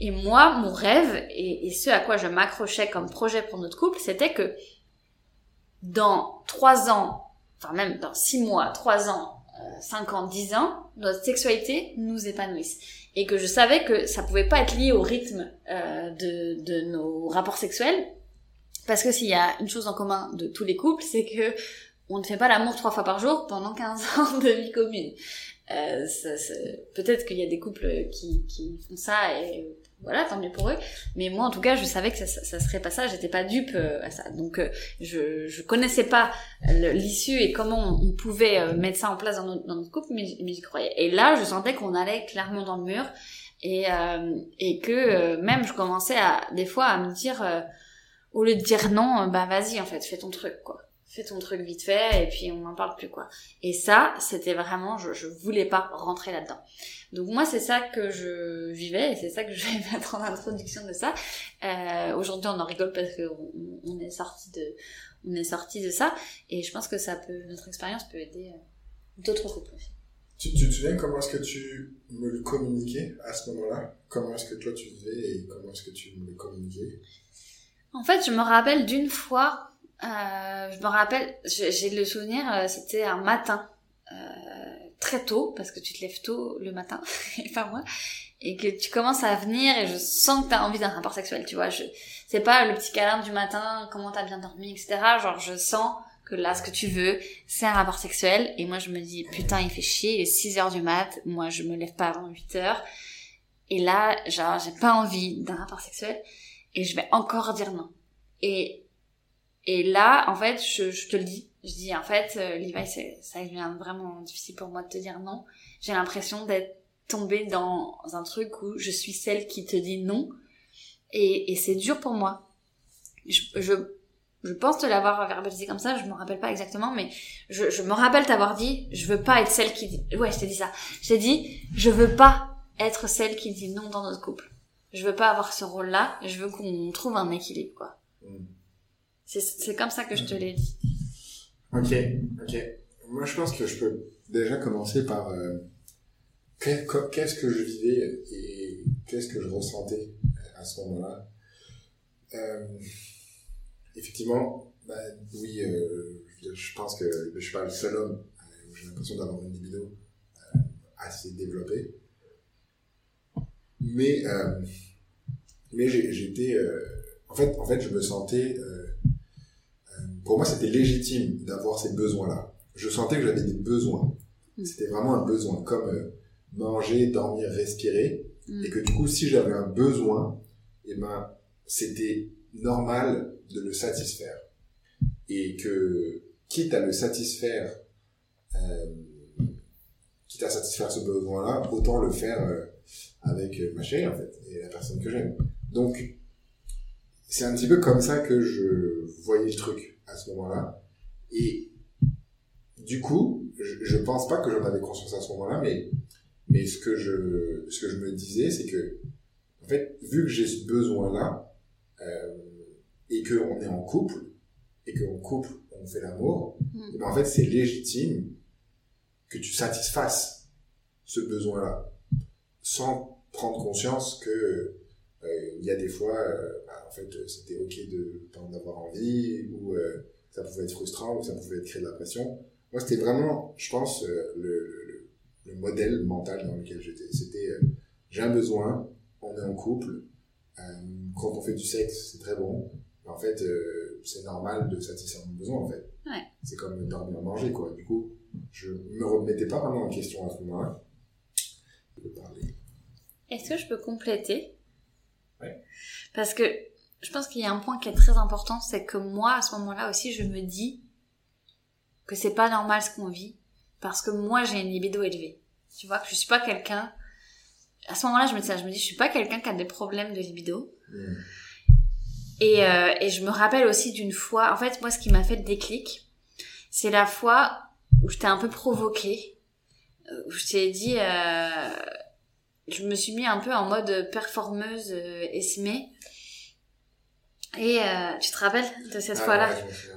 [SPEAKER 1] Et moi, mon rêve, et, ce à quoi je m'accrochais comme projet pour notre couple, c'était que dans trois ans, enfin même dans six mois, trois ans, euh, cinq ans, dix ans, notre sexualité nous épanouisse. Et que je savais que ça pouvait pas être lié au rythme euh, de, de nos rapports sexuels. Parce que s'il y a une chose en commun de tous les couples, c'est que on ne fait pas l'amour trois fois par jour pendant 15 ans de vie commune. Euh, Peut-être qu'il y a des couples qui, qui font ça et voilà, tant mieux pour eux. Mais moi, en tout cas, je savais que ça, ça, serait pas ça. J'étais pas dupe euh, à ça. Donc, euh, je, je connaissais pas l'issue et comment on, pouvait euh, mettre ça en place dans notre, dans notre couple, mais, mais j'y croyais. Et là, je sentais qu'on allait clairement dans le mur et et que même je commençais à des fois à me dire au lieu de dire non, bah vas-y en fait, fais ton truc quoi fais ton truc vite fait et puis on n'en parle plus quoi. Et ça, c'était vraiment, je, je voulais pas rentrer là-dedans. Donc moi, c'est ça que je vivais et c'est ça que je vais mettre en introduction de ça. Euh, Aujourd'hui, on en rigole parce qu'on on est sorti de, on est sorti de ça et je pense que ça peut, notre expérience peut aider euh, d'autres couples aussi.
[SPEAKER 2] Tu, tu, te souviens comment est-ce que tu me le communiquais à ce moment-là? Comment est-ce que toi tu vivais et comment est-ce que tu me le communiquais?
[SPEAKER 1] En fait, je me rappelle d'une fois euh, je me rappelle, j'ai le souvenir, euh, c'était un matin, euh, très tôt, parce que tu te lèves tôt le matin, et pas moi, et que tu commences à venir et je sens que t'as envie d'un rapport sexuel, tu vois. Je, c'est pas le petit câlin du matin, comment t'as bien dormi, etc. Genre, je sens que là, ce que tu veux, c'est un rapport sexuel. Et moi, je me dis, putain, il fait chier, il est 6 heures du mat, moi, je me lève pas avant 8 heures. Et là, genre, j'ai pas envie d'un rapport sexuel. Et je vais encore dire non. Et et là, en fait, je, je te le dis. Je dis, en fait, euh, Levi, ça devient vraiment difficile pour moi de te dire non. J'ai l'impression d'être tombée dans un truc où je suis celle qui te dit non. Et, et c'est dur pour moi. Je, je, je pense te l'avoir verbalisé comme ça, je me rappelle pas exactement, mais je, je me rappelle t'avoir dit, je veux pas être celle qui dit, ouais, je t'ai dit ça. Je t'ai dit, je veux pas être celle qui dit non dans notre couple. Je veux pas avoir ce rôle-là, je veux qu'on trouve un équilibre, quoi. Mm. C'est comme ça que je te l'ai dit.
[SPEAKER 2] Ok, ok. Moi, je pense que je peux déjà commencer par euh, qu'est-ce que je vivais et qu'est-ce que je ressentais à ce moment-là? Euh, effectivement, bah, oui, euh, je pense que je suis pas le seul homme. J'ai l'impression d'avoir une libido assez développée. Mais, mais j'étais, en fait, en fait, je me sentais pour moi, c'était légitime d'avoir ces besoins-là. Je sentais que j'avais des besoins. Mm. C'était vraiment un besoin, comme euh, manger, dormir, respirer. Mm. Et que du coup, si j'avais un besoin, eh ben, c'était normal de le satisfaire. Et que, quitte à le satisfaire, euh, quitte à satisfaire ce besoin-là, autant le faire euh, avec ma chérie, en fait, et la personne que j'aime. Donc, c'est un petit peu comme ça que je voyais le truc à ce moment-là. Et du coup, je, je pense pas que j'en avais conscience à ce moment-là, mais, mais ce que je, ce que je me disais, c'est que, en fait, vu que j'ai ce besoin-là, euh, et qu'on est en couple, et qu'en couple, on fait l'amour, mm. eh ben, en fait, c'est légitime que tu satisfasses ce besoin-là, sans prendre conscience que il y a des fois, euh, bah, en fait, c'était ok de pas en avoir envie, ou euh, ça pouvait être frustrant, ou ça pouvait créer de la pression. Moi, c'était vraiment, je pense, le, le, le, modèle mental dans lequel j'étais. C'était, j'ai un besoin, on est en couple, quand on fait du sexe, c'est très bon. En fait, c'est normal de satisfaire mon besoin, en fait.
[SPEAKER 1] Ouais.
[SPEAKER 2] C'est comme dormir, manger, quoi. Du coup, je me remettais pas vraiment en question à ce moment-là.
[SPEAKER 1] Est-ce que je peux compléter? Parce que je pense qu'il y a un point qui est très important, c'est que moi, à ce moment-là aussi, je me dis que c'est pas normal ce qu'on vit, parce que moi, j'ai une libido élevée. Tu vois, que je suis pas quelqu'un... À ce moment-là, je me dis ça, je me dis, je suis pas quelqu'un qui a des problèmes de libido. Mm. Et, euh, et je me rappelle aussi d'une fois, en fait, moi, ce qui m'a fait le déclic, c'est la fois où je t'ai un peu provoqué, où je t'ai dit... Euh, je me suis mis un peu en mode performeuse euh, esmée. Et euh, tu te rappelles de cette ah fois-là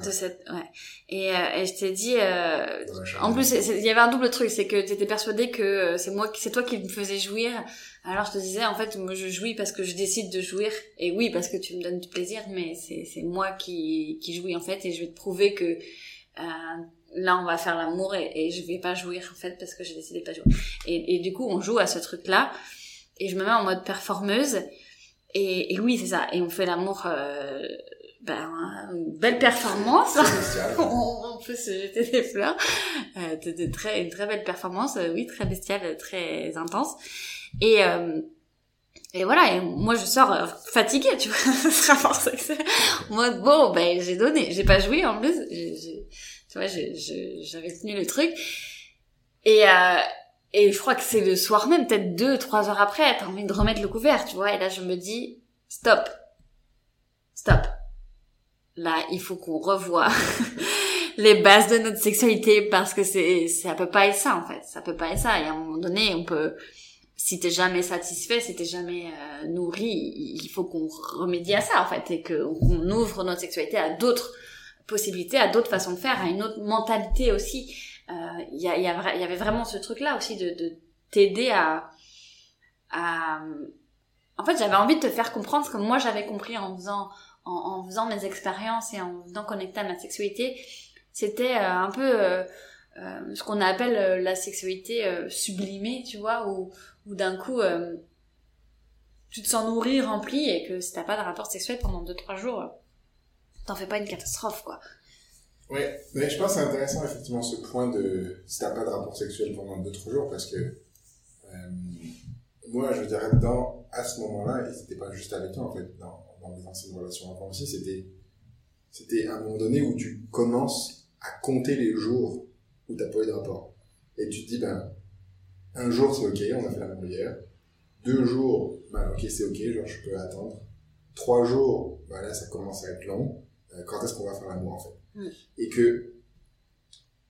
[SPEAKER 1] de cette ouais. Et, euh, et je t'ai dit euh, en plus il y avait un double truc c'est que tu étais persuadée que euh, c'est moi c'est toi qui me faisais jouir. Alors je te disais en fait moi je jouis parce que je décide de jouir. Et oui parce que tu me donnes du plaisir mais c'est c'est moi qui qui jouis en fait. Et je vais te prouver que là on va faire l'amour et, et, je vais pas jouir en fait parce que j'ai décidé de pas jouer. Et, et du coup on joue à ce truc là et je me mets en mode performeuse. Et, et oui c'est ça. Et on fait l'amour euh, ben, une belle performance. On, peut se jeter des fleurs. Euh, de, de, très une très belle performance. Euh, oui très bestiale très intense. Et euh, et voilà, et moi je sors euh, fatiguée, tu vois, ce rapport sexuel. En mode, bon, ben j'ai donné, j'ai pas joué en plus, j'ai, tu vois, j'avais tenu le truc. Et, euh, et je crois que c'est le soir même, peut-être deux, trois heures après, t'as envie de remettre le couvert, tu vois, et là je me dis, stop, stop. Là, il faut qu'on revoie les bases de notre sexualité parce que c'est, ça peut pas être ça en fait, ça peut pas être ça. Et à un moment donné, on peut, si t'es jamais satisfait, si t'es jamais euh, nourri, il faut qu'on remédie à ça en fait et qu'on ouvre notre sexualité à d'autres possibilités, à d'autres façons de faire, à une autre mentalité aussi. Il euh, y, y, avait vraiment ce truc là aussi de, de t'aider à, à en fait j'avais envie de te faire comprendre ce que moi j'avais compris en faisant en, faisant mes expériences et en venant connecter à ma sexualité c'était euh, un peu euh, ce qu'on appelle la sexualité sublimée tu vois où ou d'un coup euh, tu te sens nourri, rempli et que si t'as pas de rapport sexuel pendant 2-3 jours, euh, t'en fais pas une catastrophe quoi.
[SPEAKER 2] Ouais, mais je pense que c'est intéressant effectivement ce point de si t'as pas de rapport sexuel pendant 2-3 jours parce que euh, moi je dirais dans à ce moment-là, et c'était pas juste avec toi en fait, dans, dans anciennes relations avant aussi, c'était c'était un moment donné où tu commences à compter les jours où t'as pas eu de rapport. Et tu te dis, ben, un jour, c'est ok, on a fait la même hier. Deux jours, bah, ok, c'est ok, genre, je peux attendre. Trois jours, bah, là, ça commence à être long. Euh, quand est-ce qu'on va faire l'amour, en fait? Et que,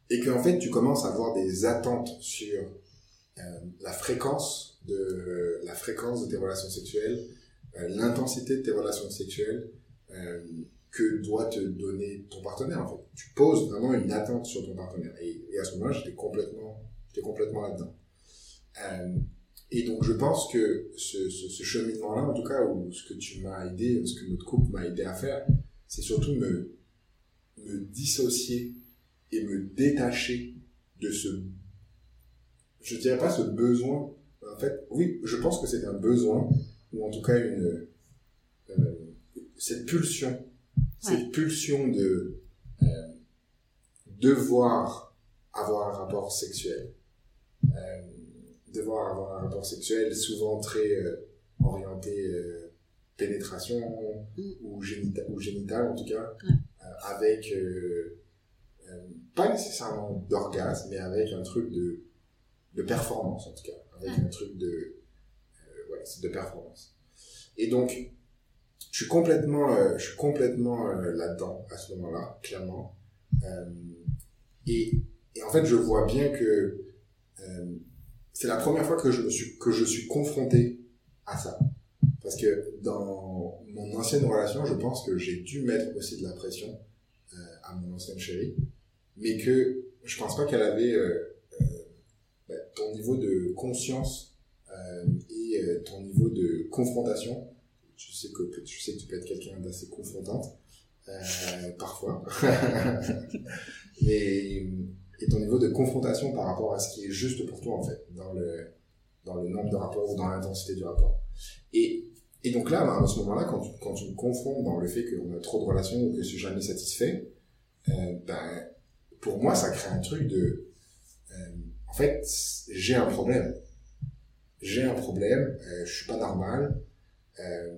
[SPEAKER 2] et que, en fait, tu commences à avoir des attentes sur euh, la fréquence de, la fréquence de tes relations sexuelles, euh, l'intensité de tes relations sexuelles, que doit te donner ton partenaire, en fait. Tu poses vraiment une attente sur ton partenaire. Et, et à ce moment-là, j'étais complètement, j'étais complètement là-dedans. Et donc je pense que ce, ce, ce cheminement-là, en tout cas, ou ce que tu m'as aidé, ce que notre couple m'a aidé à faire, c'est surtout me, me dissocier et me détacher de ce, je dirais pas ce besoin, en fait, oui, je pense que c'est un besoin, ou en tout cas une, euh, cette pulsion, cette pulsion de euh, devoir avoir un rapport sexuel. Euh, devoir avoir un rapport sexuel souvent très orienté pénétration mm. ou, ou génital en tout cas, euh, avec pas nécessairement d'orgasme, mais avec un truc de, de performance en tout cas, avec un truc de, ouais, de performance. Et donc, je suis complètement, je suis complètement là-dedans à ce moment-là, clairement. et, et en fait, je vois bien que c'est la première fois que je me suis que je suis confronté à ça parce que dans mon ancienne relation je pense que j'ai dû mettre aussi de la pression euh, à mon ancienne chérie. Mais que je pense pas qu'elle avait euh, euh, bah, ton niveau de conscience et ton niveau de confrontation. Je sais que tu sais que tu peux être quelqu'un d'assez confrontante parfois. Mais et ton niveau de confrontation par rapport à ce qui est juste pour toi, en fait, dans le, dans le nombre de rapports ou dans l'intensité du rapport. Et, et donc là, à ce moment-là, quand tu, me confrontes dans le fait qu'on a trop de relations ou que je suis jamais satisfait, euh, ben, pour moi, ça crée un truc de, euh, en fait, j'ai un problème. J'ai un problème, euh, je suis pas normal. Euh,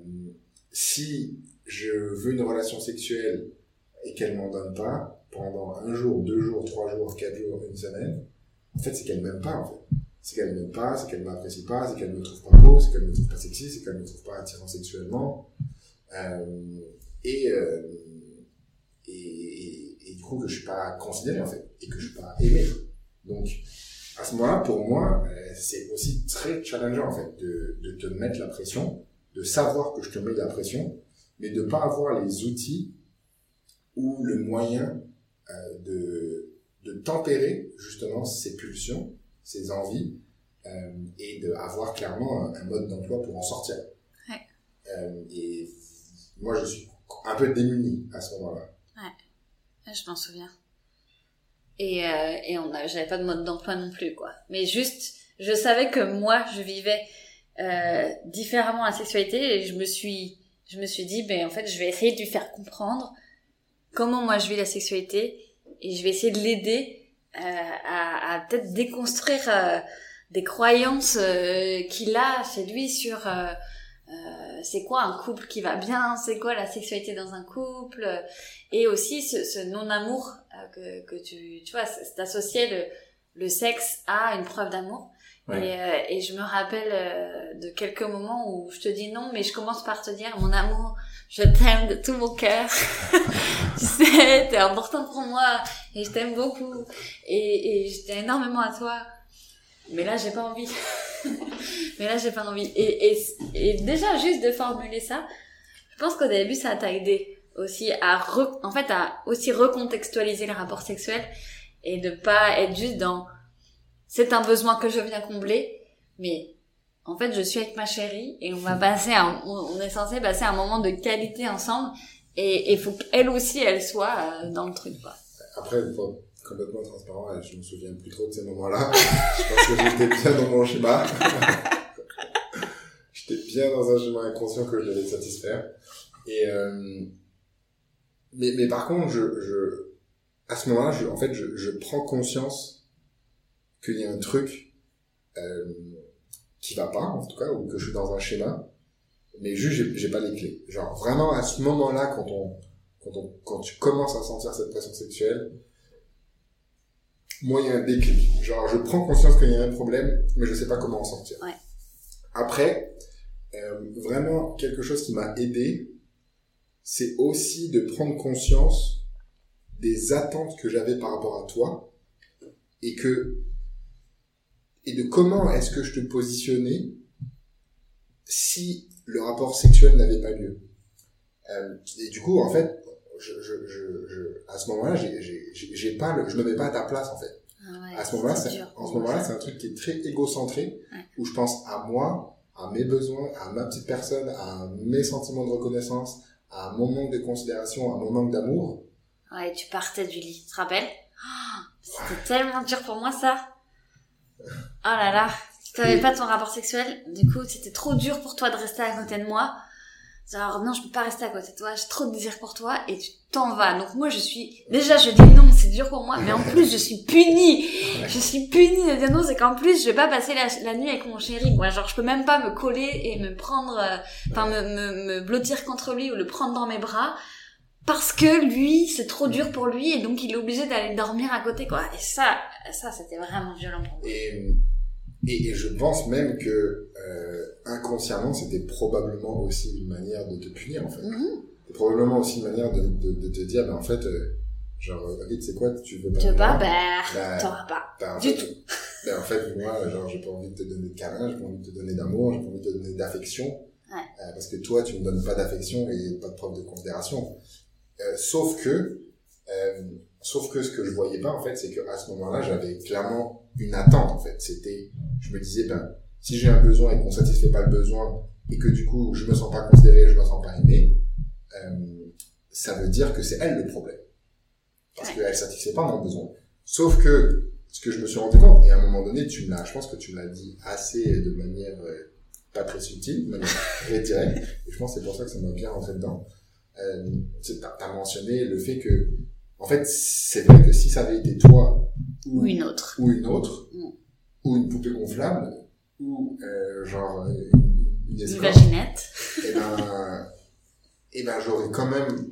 [SPEAKER 2] si je veux une relation sexuelle et qu'elle m'en donne pas, pendant un jour, deux jours, trois jours, quatre jours, une semaine, en fait, c'est qu'elle m'aime pas, en fait. C'est qu'elle m'aime pas, c'est qu'elle m'apprécie pas, c'est qu'elle me trouve pas beau, c'est qu'elle me trouve pas sexy, c'est qu'elle me trouve pas attirant sexuellement. Euh, et, euh, et, et, du coup, que je suis pas considéré, en fait, et que je suis pas aimé. Donc, à ce moment-là, pour moi, euh, c'est aussi très challengeant, en fait, de, de te mettre la pression, de savoir que je te mets de la pression, mais de pas avoir les outils ou le moyen euh, de, de tempérer justement ces pulsions, ces envies, euh, et d'avoir clairement un, mode d'emploi pour en sortir. Ouais. Euh, et moi, je suis un peu démuni à ce moment-là.
[SPEAKER 1] Ouais, je m'en souviens. Et, euh, et on j'avais pas de mode d'emploi non plus, quoi. Mais juste, je savais que moi, je vivais euh, différemment la sexualité et je me suis, je me suis dit, ben en fait, je vais essayer de lui faire comprendre comment moi je vis la sexualité et je vais essayer de l'aider à, à peut-être déconstruire euh, des croyances euh, qu'il a chez lui sur euh, c'est quoi un couple qui va bien, c'est quoi la sexualité dans un couple, et aussi ce, ce non-amour euh, que, que tu, tu vois, c'est associé le, le sexe à une preuve d'amour.
[SPEAKER 2] Ouais.
[SPEAKER 1] Et, euh, et je me rappelle euh, de quelques moments où je te dis non, mais je commence par te dire mon amour, je t'aime de tout mon cœur. tu sais, t'es important pour moi et je t'aime beaucoup et, et je tiens énormément à toi. Mais là, j'ai pas envie. mais là, j'ai pas envie. Et, et, déjà, juste de formuler ça, je pense qu'au début, ça t'a aidé aussi à re, en fait, à aussi recontextualiser le rapport sexuel et de pas être juste dans c'est un besoin que je viens combler, mais en fait, je suis avec ma chérie et on va passer un, on est censé passer un moment de qualité ensemble et il faut qu'elle aussi, elle soit euh, dans le truc, quoi.
[SPEAKER 2] Après, pour être complètement transparent, je me souviens plus trop de ces moments-là. je pense que j'étais bien dans mon schéma. j'étais bien dans un schéma inconscient que je devais satisfaire. Et, euh, mais, mais par contre, je, je, à ce moment-là, je, en fait, je, je prends conscience qu'il y a un truc euh, qui va pas, en tout cas, ou que je suis dans un schéma, mais juste, j'ai, pas les clés. Genre, vraiment, à ce moment-là, quand on, quand on, quand tu commences à sentir cette pression sexuelle, moi, il y a un déclic. Genre, je prends conscience qu'il y a un problème, mais je sais pas comment en sortir.
[SPEAKER 1] Ouais.
[SPEAKER 2] Après, euh, vraiment, quelque chose qui m'a aidé, c'est aussi de prendre conscience des attentes que j'avais par rapport à toi et que et de comment est-ce que je te positionnais si le rapport sexuel n'avait pas lieu. Euh, et du coup, en fait, je, je, je, je à ce moment-là, j'ai, j'ai, j'ai pas le, je me mets pas à ta place en fait.
[SPEAKER 1] Ah ouais,
[SPEAKER 2] À ce moment-là, en ce moment-là, c'est un truc qui est très égocentré,
[SPEAKER 1] Ouais.
[SPEAKER 2] où je pense à moi, à mes besoins, à ma petite personne, à mes sentiments de reconnaissance, à mon manque de considération, à mon manque d'amour.
[SPEAKER 1] Ouais, tu partais du lit, tu te rappelles? Ah, C'était tellement dur pour moi ça. Oh là là, t'avais pas ton rapport sexuel, du coup c'était trop dur pour toi de rester à côté de moi. Genre non, je peux pas rester à côté de toi, j'ai trop de désir pour toi et tu t'en vas. Donc moi je suis déjà je dis non, c'est dur pour moi, mais en plus je suis punie. Je suis punie de dire non, c'est qu'en plus je vais pas passer la, la nuit avec mon chéri. Moi genre je peux même pas me coller et me prendre, euh, enfin me, me, me blottir contre lui ou le prendre dans mes bras parce que lui c'est trop dur pour lui et donc il est obligé d'aller dormir à côté quoi. Et ça, ça c'était vraiment violent pour moi.
[SPEAKER 2] Et, et, et je pense même que euh, inconsciemment, c'était probablement aussi une manière de te punir en fait. C'est probablement aussi une manière de, de, de te dire, ben en fait, euh, genre, ok, tu sais quoi, tu veux pas.
[SPEAKER 1] Tu veux pas, Bah, t'auras pas.
[SPEAKER 2] Ben, en
[SPEAKER 1] Du
[SPEAKER 2] fait, ben, en fait, moi, genre, j'ai pas envie de te donner de câlin, j'ai pas envie de te donner d'amour, j'ai pas envie de te donner d'affection.
[SPEAKER 1] Ouais.
[SPEAKER 2] Euh, parce que toi, tu me donnes pas d'affection et pas de preuve de considération. Euh, sauf que, euh, sauf que ce que je voyais pas, en fait, c'est que à ce moment-là, j'avais clairement une attente, en fait. C'était, je me disais, ben, si j'ai un besoin et qu'on satisfait pas le besoin, et que du coup, je me sens pas considéré, je me sens pas aimé, euh, ça veut dire que c'est elle le problème. Parce
[SPEAKER 1] Ouais.
[SPEAKER 2] qu'elle satisfait pas mon besoin. Sauf que, ce que je me suis rendu compte, et à un moment donné, tu me je pense que tu l'as dit assez de manière euh, pas très subtile, de manière très directe, et je pense que c'est pour ça que ça m'a bien rentré dedans. Euh, t'as, t'as mentionné le fait que, en fait, c'est vrai que si ça avait été toi, ou,
[SPEAKER 1] Ou une autre.
[SPEAKER 2] ou une autre,
[SPEAKER 1] Mm.
[SPEAKER 2] ou une poupée gonflable, ou euh, genre euh, une, une
[SPEAKER 1] vaginette.
[SPEAKER 2] et ben, et ben j'aurais quand même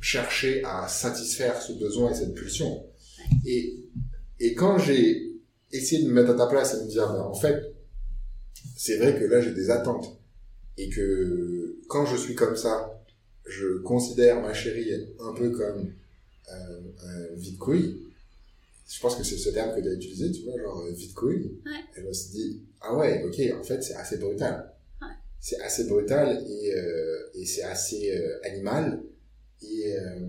[SPEAKER 2] cherché à satisfaire ce besoin et cette pulsion. Et, et quand j'ai essayé de me mettre à ta place et de me dire, ben, en fait, c'est vrai que là j'ai des attentes et que quand je suis comme ça, je considère ma chérie un peu comme euh, un vide-couille. Je pense que c'est ce terme que tu as utilisé, tu vois, genre euh, vide-couille.
[SPEAKER 1] Ouais.
[SPEAKER 2] Et je me suis dit, ah ouais, ok, en fait c'est assez brutal.
[SPEAKER 1] Ouais.
[SPEAKER 2] C'est assez brutal et, euh, et c'est assez euh, animal. Et, euh,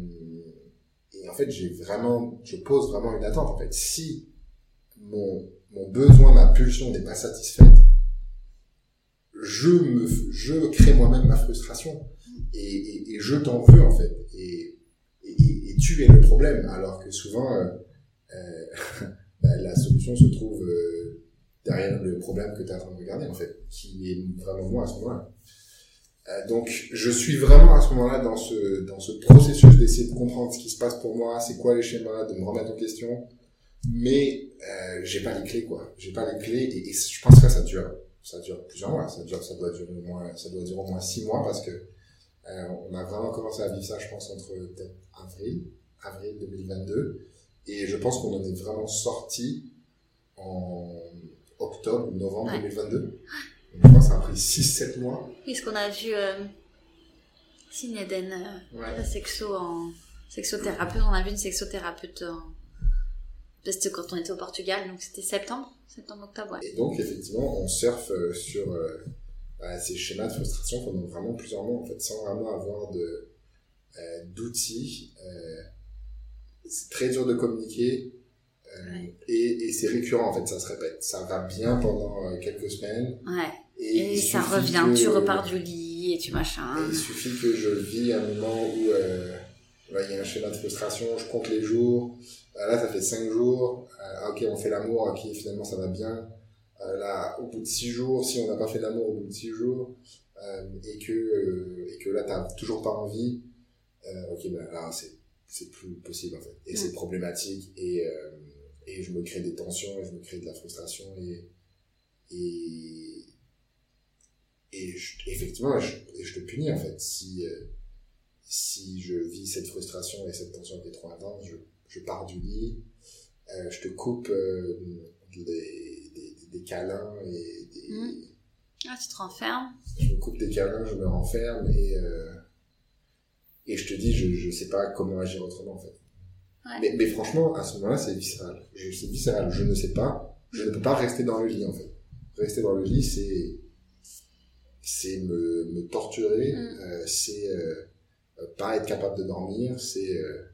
[SPEAKER 2] et en fait, j'ai vraiment, je pose vraiment une attente. En fait, si mon, mon besoin, ma pulsion n'est pas satisfaite, je me, je crée moi-même ma frustration et, et, et je t'en veux en fait. Et tu es le problème, alors que souvent euh, euh, bah, la solution se trouve euh, derrière le problème que tu es en train de regarder en fait, qui est vraiment moi à ce moment-là. Donc je suis vraiment à ce moment-là dans ce dans ce processus d'essayer de comprendre ce qui se passe pour moi, c'est quoi les schémas, de me remettre en question, mais j'ai pas les clés quoi, j'ai pas les clés et, et je pense que ça dure. ça dure plusieurs mois. Ça, dure, ça, doit durer au moins, ça doit durer au moins six mois parce que on a vraiment commencé à vivre ça, je pense, entre peut-être avril, avril 2022. Et je pense qu'on en est vraiment sorti en octobre ou novembre 2022. je pense que ça a pris 6-7 mois.
[SPEAKER 1] Oui, ce qu'on a vu euh, Eden, euh, la sexo en sexothérapeute, on a vu une sexothérapeute en... Quand on était au Portugal, donc c'était septembre, septembre-octobre,
[SPEAKER 2] Et donc, effectivement, on surfe euh, sur euh, bah, ces schémas de frustration pendant vraiment plusieurs mois, en fait, sans vraiment avoir de, euh, d'outils. c'est très dur de communiquer. Et, et c'est récurrent en fait, ça se répète. Ça va bien pendant quelques semaines.
[SPEAKER 1] Ouais. Et, ça revient, tu repars du lit et tu machin.
[SPEAKER 2] il suffit que je vis un moment où il y a un schéma de frustration, je compte les jours. là, ça fait 5 jours. ok, on fait l'amour, ok, finalement ça va bien. Là, au bout de 6 jours, si on n'a pas fait l'amour au bout de 6 jours, et que et que là, t'as toujours pas envie, ok, ben là, c'est c'est plus possible en fait. Et c'est problématique et et je me crée des tensions et je me crée de la frustration et et et effectivement je, je te punis en fait si si je vis cette frustration et cette tension qui est trop intense, je, je pars du lit, euh, je te coupe euh, des, des, câlins et des...
[SPEAKER 1] Mmh. Ah, tu te renfermes
[SPEAKER 2] Je me coupe des câlins, je me renferme et, euh, et je te dis, je, je sais pas comment agir autrement en fait. Ouais. Mais, mais, franchement, à ce moment-là, c'est viscéral. C'est viscéral. Je ne sais pas. Je ne peux pas rester dans le lit en fait. Rester dans le lit, c'est c'est me, me torturer, mmh. euh, c'est euh, pas être capable de dormir, c'est... Euh,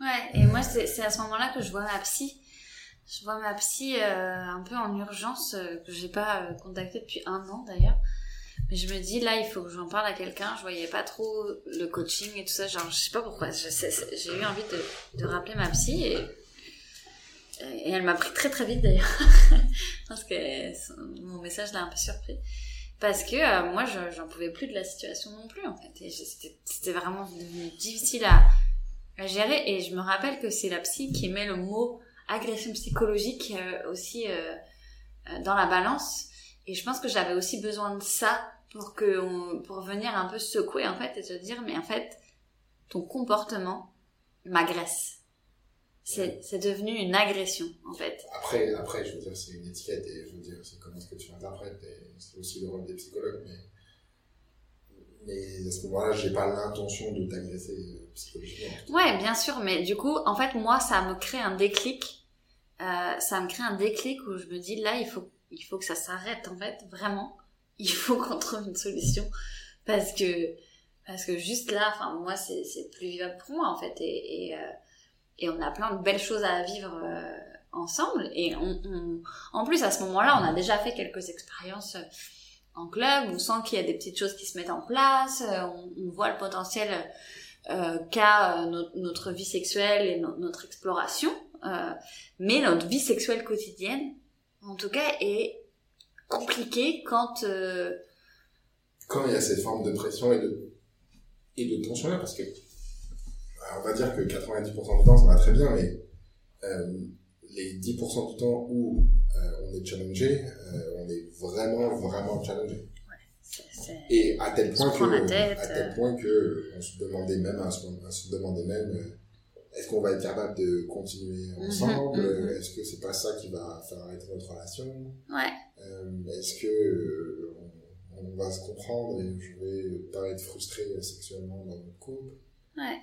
[SPEAKER 1] ouais, et moi, c'est à ce moment-là que je vois ma psy. Je vois ma psy euh, un peu en urgence, euh, que j'ai pas contactée depuis un an d'ailleurs. Mais je me dis, là, il faut que j'en parle à quelqu'un. Je voyais pas trop le coaching et tout ça. Genre, je sais pas pourquoi. J'ai eu envie de, rappeler ma psy et, elle m'a pris très très vite d'ailleurs. Parce que mon message l'a un peu surpris parce que euh, moi j'en pouvais plus de la situation non plus en fait c'était vraiment difficile à, à, gérer et je me rappelle que c'est la psy qui met le mot agression psychologique euh, aussi euh, dans la balance et je pense que j'avais aussi besoin de ça pour que on, pour venir un peu secouer en fait et se dire mais en fait ton comportement m'agresse c'est devenu une agression en fait.
[SPEAKER 2] Après, après je veux dire, c'est une étiquette et je veux dire, c'est comment est-ce que tu l'interprètes et c'est aussi le rôle des psychologues, mais, mais à ce moment-là, j'ai pas l'intention de t'agresser euh, psychologiquement.
[SPEAKER 1] Ouais, bien sûr, mais du coup, en fait, moi, ça me crée un déclic. Euh, ça me crée un déclic où je me dis là, il faut, il faut que ça s'arrête en fait, vraiment. Il faut qu'on trouve une solution. Parce que parce que juste là, enfin moi, c'est c'est plus vivable pour moi en fait. Et, et euh, et on a plein de belles choses à vivre euh, ensemble. Et on, on, en plus, à ce moment-là, on a déjà fait quelques expériences euh, en club, on sent qu'il y a des petites choses qui se mettent en place, euh, on, on voit le potentiel euh, qu'a notre vie sexuelle et notre exploration, mais notre vie sexuelle quotidienne, en tout cas, est compliquée quand...
[SPEAKER 2] Quand il y a cette forme de pression et de, et de tension là, parce que on va dire que 90% du temps ça va très bien, mais euh, les 10% du temps où euh, on est challengé, euh, on est vraiment, vraiment challengé. Ouais, et à tel point que, à tel point que on se demandait même, à se, demandait même, est-ce qu'on va être capable de continuer mhm, ensemble? mhm. Est-ce que c'est pas ça qui va faire arrêter notre relation?
[SPEAKER 1] Ouais.
[SPEAKER 2] est-ce que on, on, va se comprendre et je vais pas être frustré sexuellement dans notre couple?
[SPEAKER 1] Ouais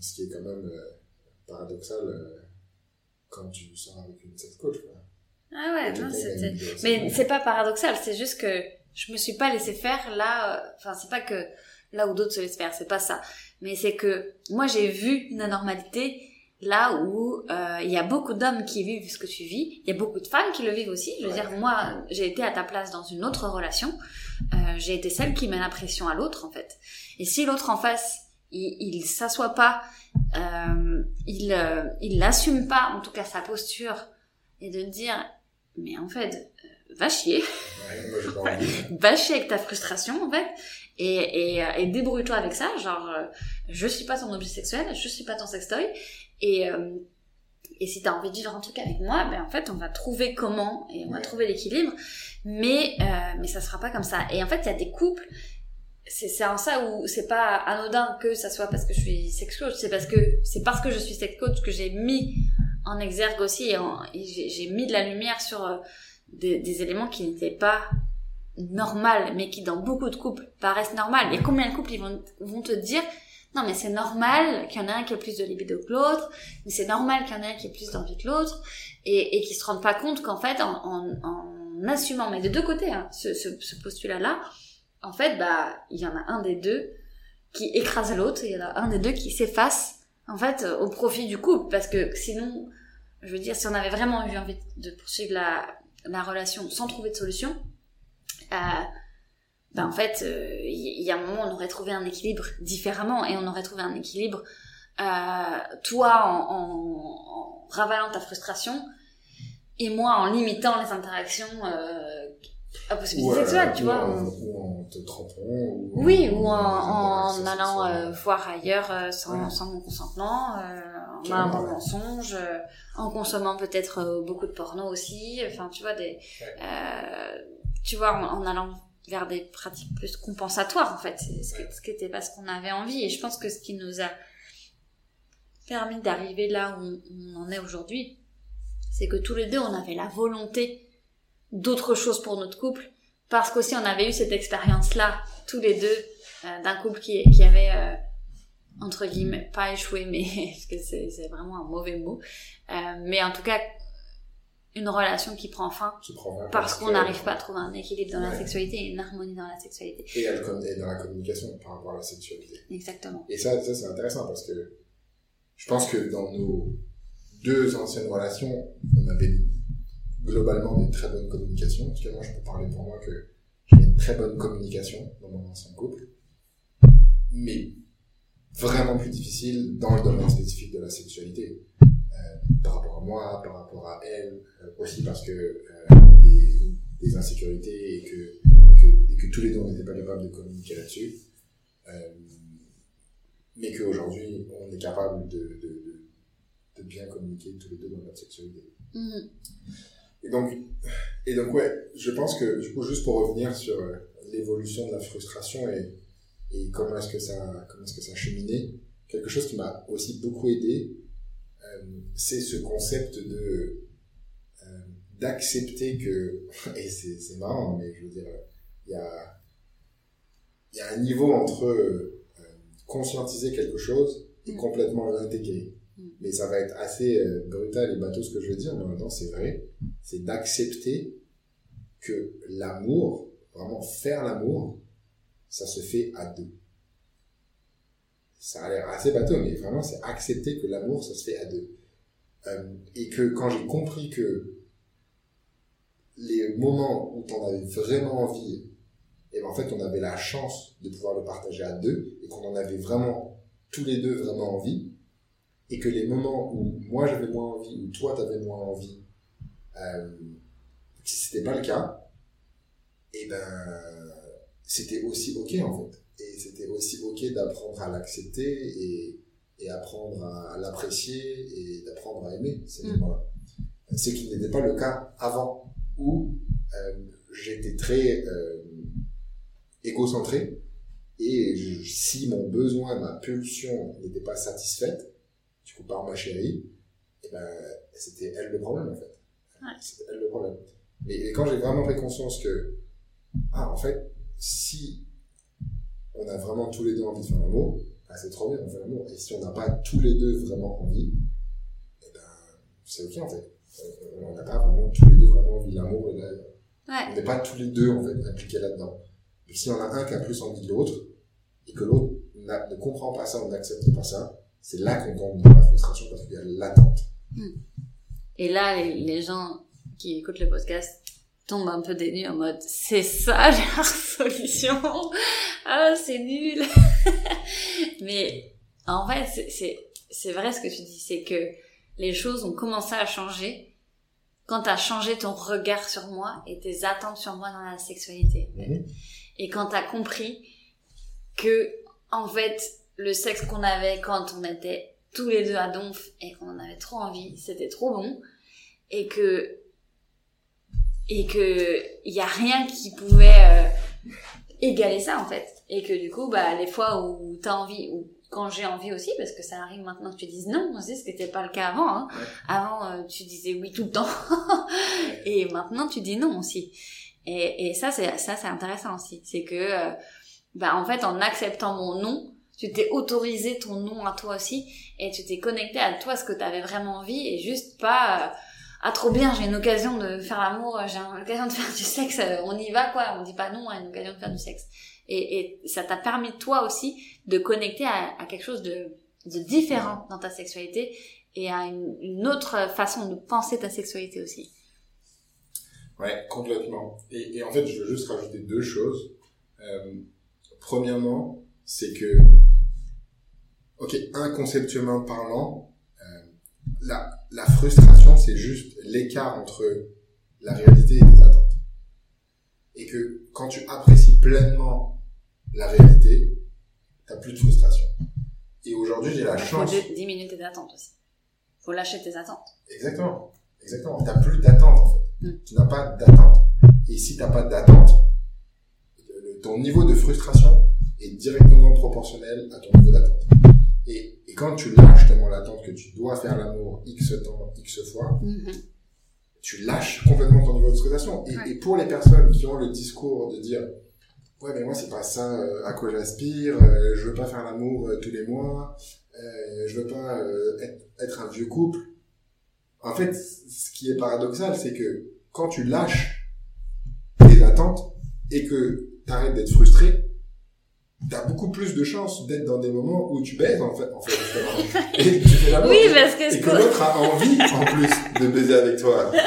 [SPEAKER 2] ce qui est quand même euh, paradoxal euh, quand tu sors avec une set coach. Quoi.
[SPEAKER 1] Ah ouais, non, c'était. Mais c'est pas paradoxal, c'est juste que je me suis pas laissé faire là. Euh, enfin, c'est pas que là où d'autres se laissent faire, c'est pas ça. Mais c'est que moi j'ai vu une anormalité là où il y a beaucoup d'hommes qui vivent ce que tu vis, il y a beaucoup de femmes qui le vivent aussi. Je veux dire, moi j'ai été à ta place dans une autre relation, j'ai été celle qui met l'impression à l'autre en fait. Et si l'autre en face il, il s'assoit pas, euh, il euh, il l'assume pas, en tout cas sa posture, et de dire mais en fait euh, va chier, va chier avec ta frustration en fait, et et, euh, et débrouille-toi avec ça, genre je suis pas ton objet sexuel, je suis pas ton sextoy, et Et si tu as envie de vivre un truc avec moi, ben en fait, on va trouver comment et on va trouver l'équilibre. Mais, euh, mais ça sera pas comme ça. Et en fait, il y a des couples, c'est c'est en ça où c'est pas anodin que ça soit parce que je suis sex coach, c'est parce que c'est parce que je suis sex coach que j'ai mis en exergue aussi et, et j'ai j'ai mis de la lumière sur euh, des, des éléments qui n'étaient pas normaux, mais qui dans beaucoup de couples paraissent normaux. Et combien de couples ils vont, vont te dire non mais c'est normal qu'il y en ait un qui ait plus de libido que l'autre, mais c'est normal qu'il y en ait un qui ait plus d'envie que l'autre, et, et qui se rendent pas compte qu'en fait en, en, en assumant, mais de deux côtés, hein, ce, ce, ce postulat-là, en fait bah il y en a un des deux qui écrase l'autre, il y en a un des deux qui s'efface en fait euh, au profit du couple, parce que sinon, je veux dire, si on avait vraiment eu envie de poursuivre la, la relation sans trouver de solution, ben en fait, euh, il y, a un moment, on aurait trouvé un équilibre différemment et on aurait trouvé un équilibre, euh, toi en, en, en ravalant ta frustration et moi en limitant les interactions à possibilité
[SPEAKER 2] euh,
[SPEAKER 1] sexuelle, tu
[SPEAKER 2] ou
[SPEAKER 1] vois.
[SPEAKER 2] en- ou en te trompant. Ou
[SPEAKER 1] Oui, ou en,
[SPEAKER 2] en-
[SPEAKER 1] en allant euh, voir ailleurs euh, sans,
[SPEAKER 2] Ouais.
[SPEAKER 1] sans mon consentement, euh, en
[SPEAKER 2] ouais.
[SPEAKER 1] le mensonge, en consommant peut-être beaucoup de porno aussi, enfin tu vois, des,
[SPEAKER 2] Ouais.
[SPEAKER 1] Tu vois, en, allant vers des pratiques plus compensatoires en fait, ce qui-
[SPEAKER 2] Ouais.
[SPEAKER 1] ce qui était pas ce qu'on avait envie. Et je pense que ce qui nous a permis d'arriver là où on, en est aujourd'hui, c'est que tous les deux on avait la volonté d'autre chose pour notre couple parce qu'aussi on avait eu cette expérience-là, tous les deux, euh, d'un couple qui, avait, euh, entre guillemets, pas échoué, mais parce que c'est c'est vraiment un mauvais mot, euh, mais en tout cas, une relation qui prend fin
[SPEAKER 2] Qui prend vingt
[SPEAKER 1] parce qu'on n'arrive pas à trouver un équilibre dans la sexualité et une harmonie dans la sexualité.
[SPEAKER 2] Et, elle et dans la communication par rapport à la sexualité.
[SPEAKER 1] Exactement.
[SPEAKER 2] Et ça, ça c'est intéressant parce que je pense que dans nos deux anciennes relations, on avait globalement des très bonnes communications. En tout cas, moi, je peux parler pour moi que j'avais une très bonne communication dans mon ancien couple. Mais vraiment plus difficile dans le domaine spécifique de la sexualité. Euh, par rapport à moi, par rapport à elle, euh, aussi parce que euh, des, des insécurités et que, que, et que tous les deux on n'était pas capables de communiquer là-dessus. Mais qu'aujourd'hui on est capable de, de, de, de bien communiquer tous les deux dans notre sexualité.
[SPEAKER 1] Mhm.
[SPEAKER 2] Et donc, et donc ouais, je pense que du coup juste pour revenir sur l'évolution de la frustration et, et comment est-ce que ça comment est-ce que ça a cheminé, quelque chose qui m'a aussi beaucoup aidé, c'est ce concept de euh, d'accepter que et c'est c'est marrant mais je veux dire il y a il y a un niveau entre euh, conscientiser quelque chose et
[SPEAKER 1] Mm.
[SPEAKER 2] complètement l'intégrer
[SPEAKER 1] Mm.
[SPEAKER 2] mais ça va être assez euh, brutal et bateau ce que je veux dire mais en même temps c'est vrai c'est d'accepter que l'amour vraiment faire l'amour ça se fait à deux ça a l'air assez bateau mais vraiment c'est accepter que l'amour ça se fait à deux euh, et que quand j'ai compris que les moments où t'en avais vraiment envie, et ben en fait on avait la chance de pouvoir le partager à deux, et qu'on en avait vraiment tous les deux vraiment envie, et que les moments où moi j'avais moins envie, ou toi t'avais moins envie, euh, si c'était pas le cas, et ben c'était aussi ok en fait. Et c'était aussi ok d'apprendre à l'accepter et, et apprendre à l'apprécier et d'apprendre à aimer ces
[SPEAKER 1] Mm.
[SPEAKER 2] moments-là. C'est qui n'était pas le cas avant, où euh, j'étais très euh, égocentré et je- si mon besoin, ma pulsion n'était pas satisfaite, du coup par ma chérie, et ben c'était elle le problème en fait.
[SPEAKER 1] Ouais.
[SPEAKER 2] C'était elle le problème. Mais et quand j'ai vraiment pris conscience que ah en fait si on a vraiment tous les deux envie de faire l'amour, bah, c'est trop bien, on fait l'amour. Et si on n'a pas tous les deux vraiment envie, eh ben, c'est ok en fait. On- On n'a pas vraiment tous les deux vraiment envie de l'amour. et là, On n'est pas tous les deux en fait impliqués là-dedans. Et si on a un qui a plus envie de l'autre, et que l'autre ne comprend pas ça ou n'accepte pas ça, c'est là qu'on tombe dans la frustration parce qu'il y a l'attente.
[SPEAKER 1] Et là, les gens qui écoutent le podcast tombent un peu dénus en mode c'est ça la solution ah c'est nul mais en fait c'est- c'est vrai ce que tu dis c'est que les choses ont commencé à changer quand t'as changé ton regard sur moi et tes attentes sur moi dans la sexualité en fait.
[SPEAKER 2] Mhm.
[SPEAKER 1] et quand t'as compris que en fait le sexe qu'on avait quand on était tous les deux à donf et qu'on en avait trop envie, c'était trop bon et que et que il y a rien qui pouvait euh, égaler ça en fait. Et que du coup bah les fois où t'as envie ou quand j'ai envie aussi parce que ça arrive maintenant que tu dises non aussi ce qui n'était pas le cas avant hein. avant euh, tu disais oui tout le temps. Et maintenant tu dis non aussi. Et, et ça c'est ça c'est intéressant aussi. C'est que euh, bah en fait en acceptant mon non tu t'es autorisé ton nom à toi aussi et tu t'es connecté à toi ce que tu avais vraiment envie et juste pas euh, ah trop bien j'ai une occasion de faire l'amour j'ai une occasion de faire du sexe euh, on y va quoi. On dit pas non à une occasion de faire du sexe. Et, ça t'a permis toi aussi de connecter à, quelque chose de, différent dans ta sexualité et à une, autre façon de penser ta sexualité aussi.
[SPEAKER 2] Ouais complètement. Et, et en fait je veux juste rajouter deux choses. Euh, premièrement c'est que ok, inconceptuellement parlant, euh, la, la frustration, c'est juste l'écart entre la réalité et les attentes. Et que quand tu apprécies pleinement la réalité, t'as plus de frustration. Et aujourd'hui, j'ai la chance.
[SPEAKER 1] Faut diminuer tes attentes aussi. Faut lâcher tes attentes.
[SPEAKER 2] Exactement. Exactement. T'as plus d'attente, en fait. Mm. Tu n'as pas d'attente. Et si t'as pas d'attente, ton niveau de frustration est directement proportionnel à ton niveau d'attente. Et, et quand tu lâches justement l'attente que tu dois faire l'amour X temps, X fois, mm-hmm. tu lâches complètement ton niveau de frustration. Et, et, pour les personnes qui ont le discours de dire ouais mais moi c'est pas ça euh, à quoi j'aspire, euh, je veux pas faire l'amour euh, tous les mois, je veux pas être, être, un vieux couple. En fait, ce qui est paradoxal, c'est que quand tu lâches tes attentes et que t'arrêtes d'être frustré, t'as beaucoup plus de chances d'être dans des moments où tu baises en fait, en fait et tu fais l'amour
[SPEAKER 1] oui, parce que,
[SPEAKER 2] et que l'autre a envie en plus de baiser avec toi.
[SPEAKER 1] oui,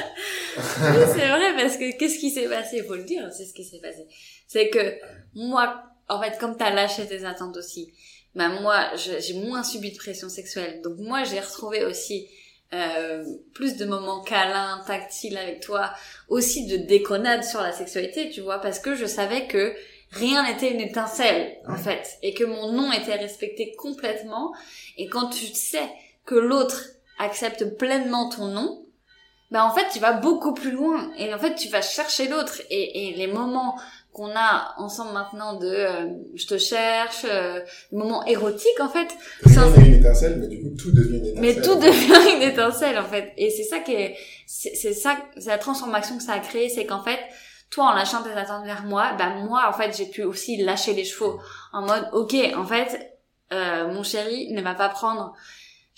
[SPEAKER 1] c'est vrai parce que qu'est-ce qui s'est passé, faut le dire, c'est ce qui s'est passé. C'est que moi, en fait, comme t'as lâché tes attentes aussi, bah moi, j'ai moins subi de pression sexuelle, donc moi j'ai retrouvé aussi euh, plus de moments câlins, tactiles avec toi, aussi de déconnade sur la sexualité, tu vois, parce que je savais que rien n'était une étincelle en fait et que mon nom était respecté complètement. Et quand tu sais que l'autre accepte pleinement ton nom ben en fait tu vas beaucoup plus loin. Et en fait tu vas chercher l'autre. Et, et les moments qu'on a ensemble maintenant de euh, je te cherche euh, moments érotiques en fait
[SPEAKER 2] rien n'est une étincelle mais du coup tout devient une étincelle.
[SPEAKER 1] mais tout devient une étincelle en fait. Et c'est ça qui est c'est ça c'est la transformation que ça a créé c'est qu'en fait toi en lâchant tes attentes vers moi, bah moi en fait j'ai pu aussi lâcher les chevaux en mode ok en fait euh, mon chéri ne va pas prendre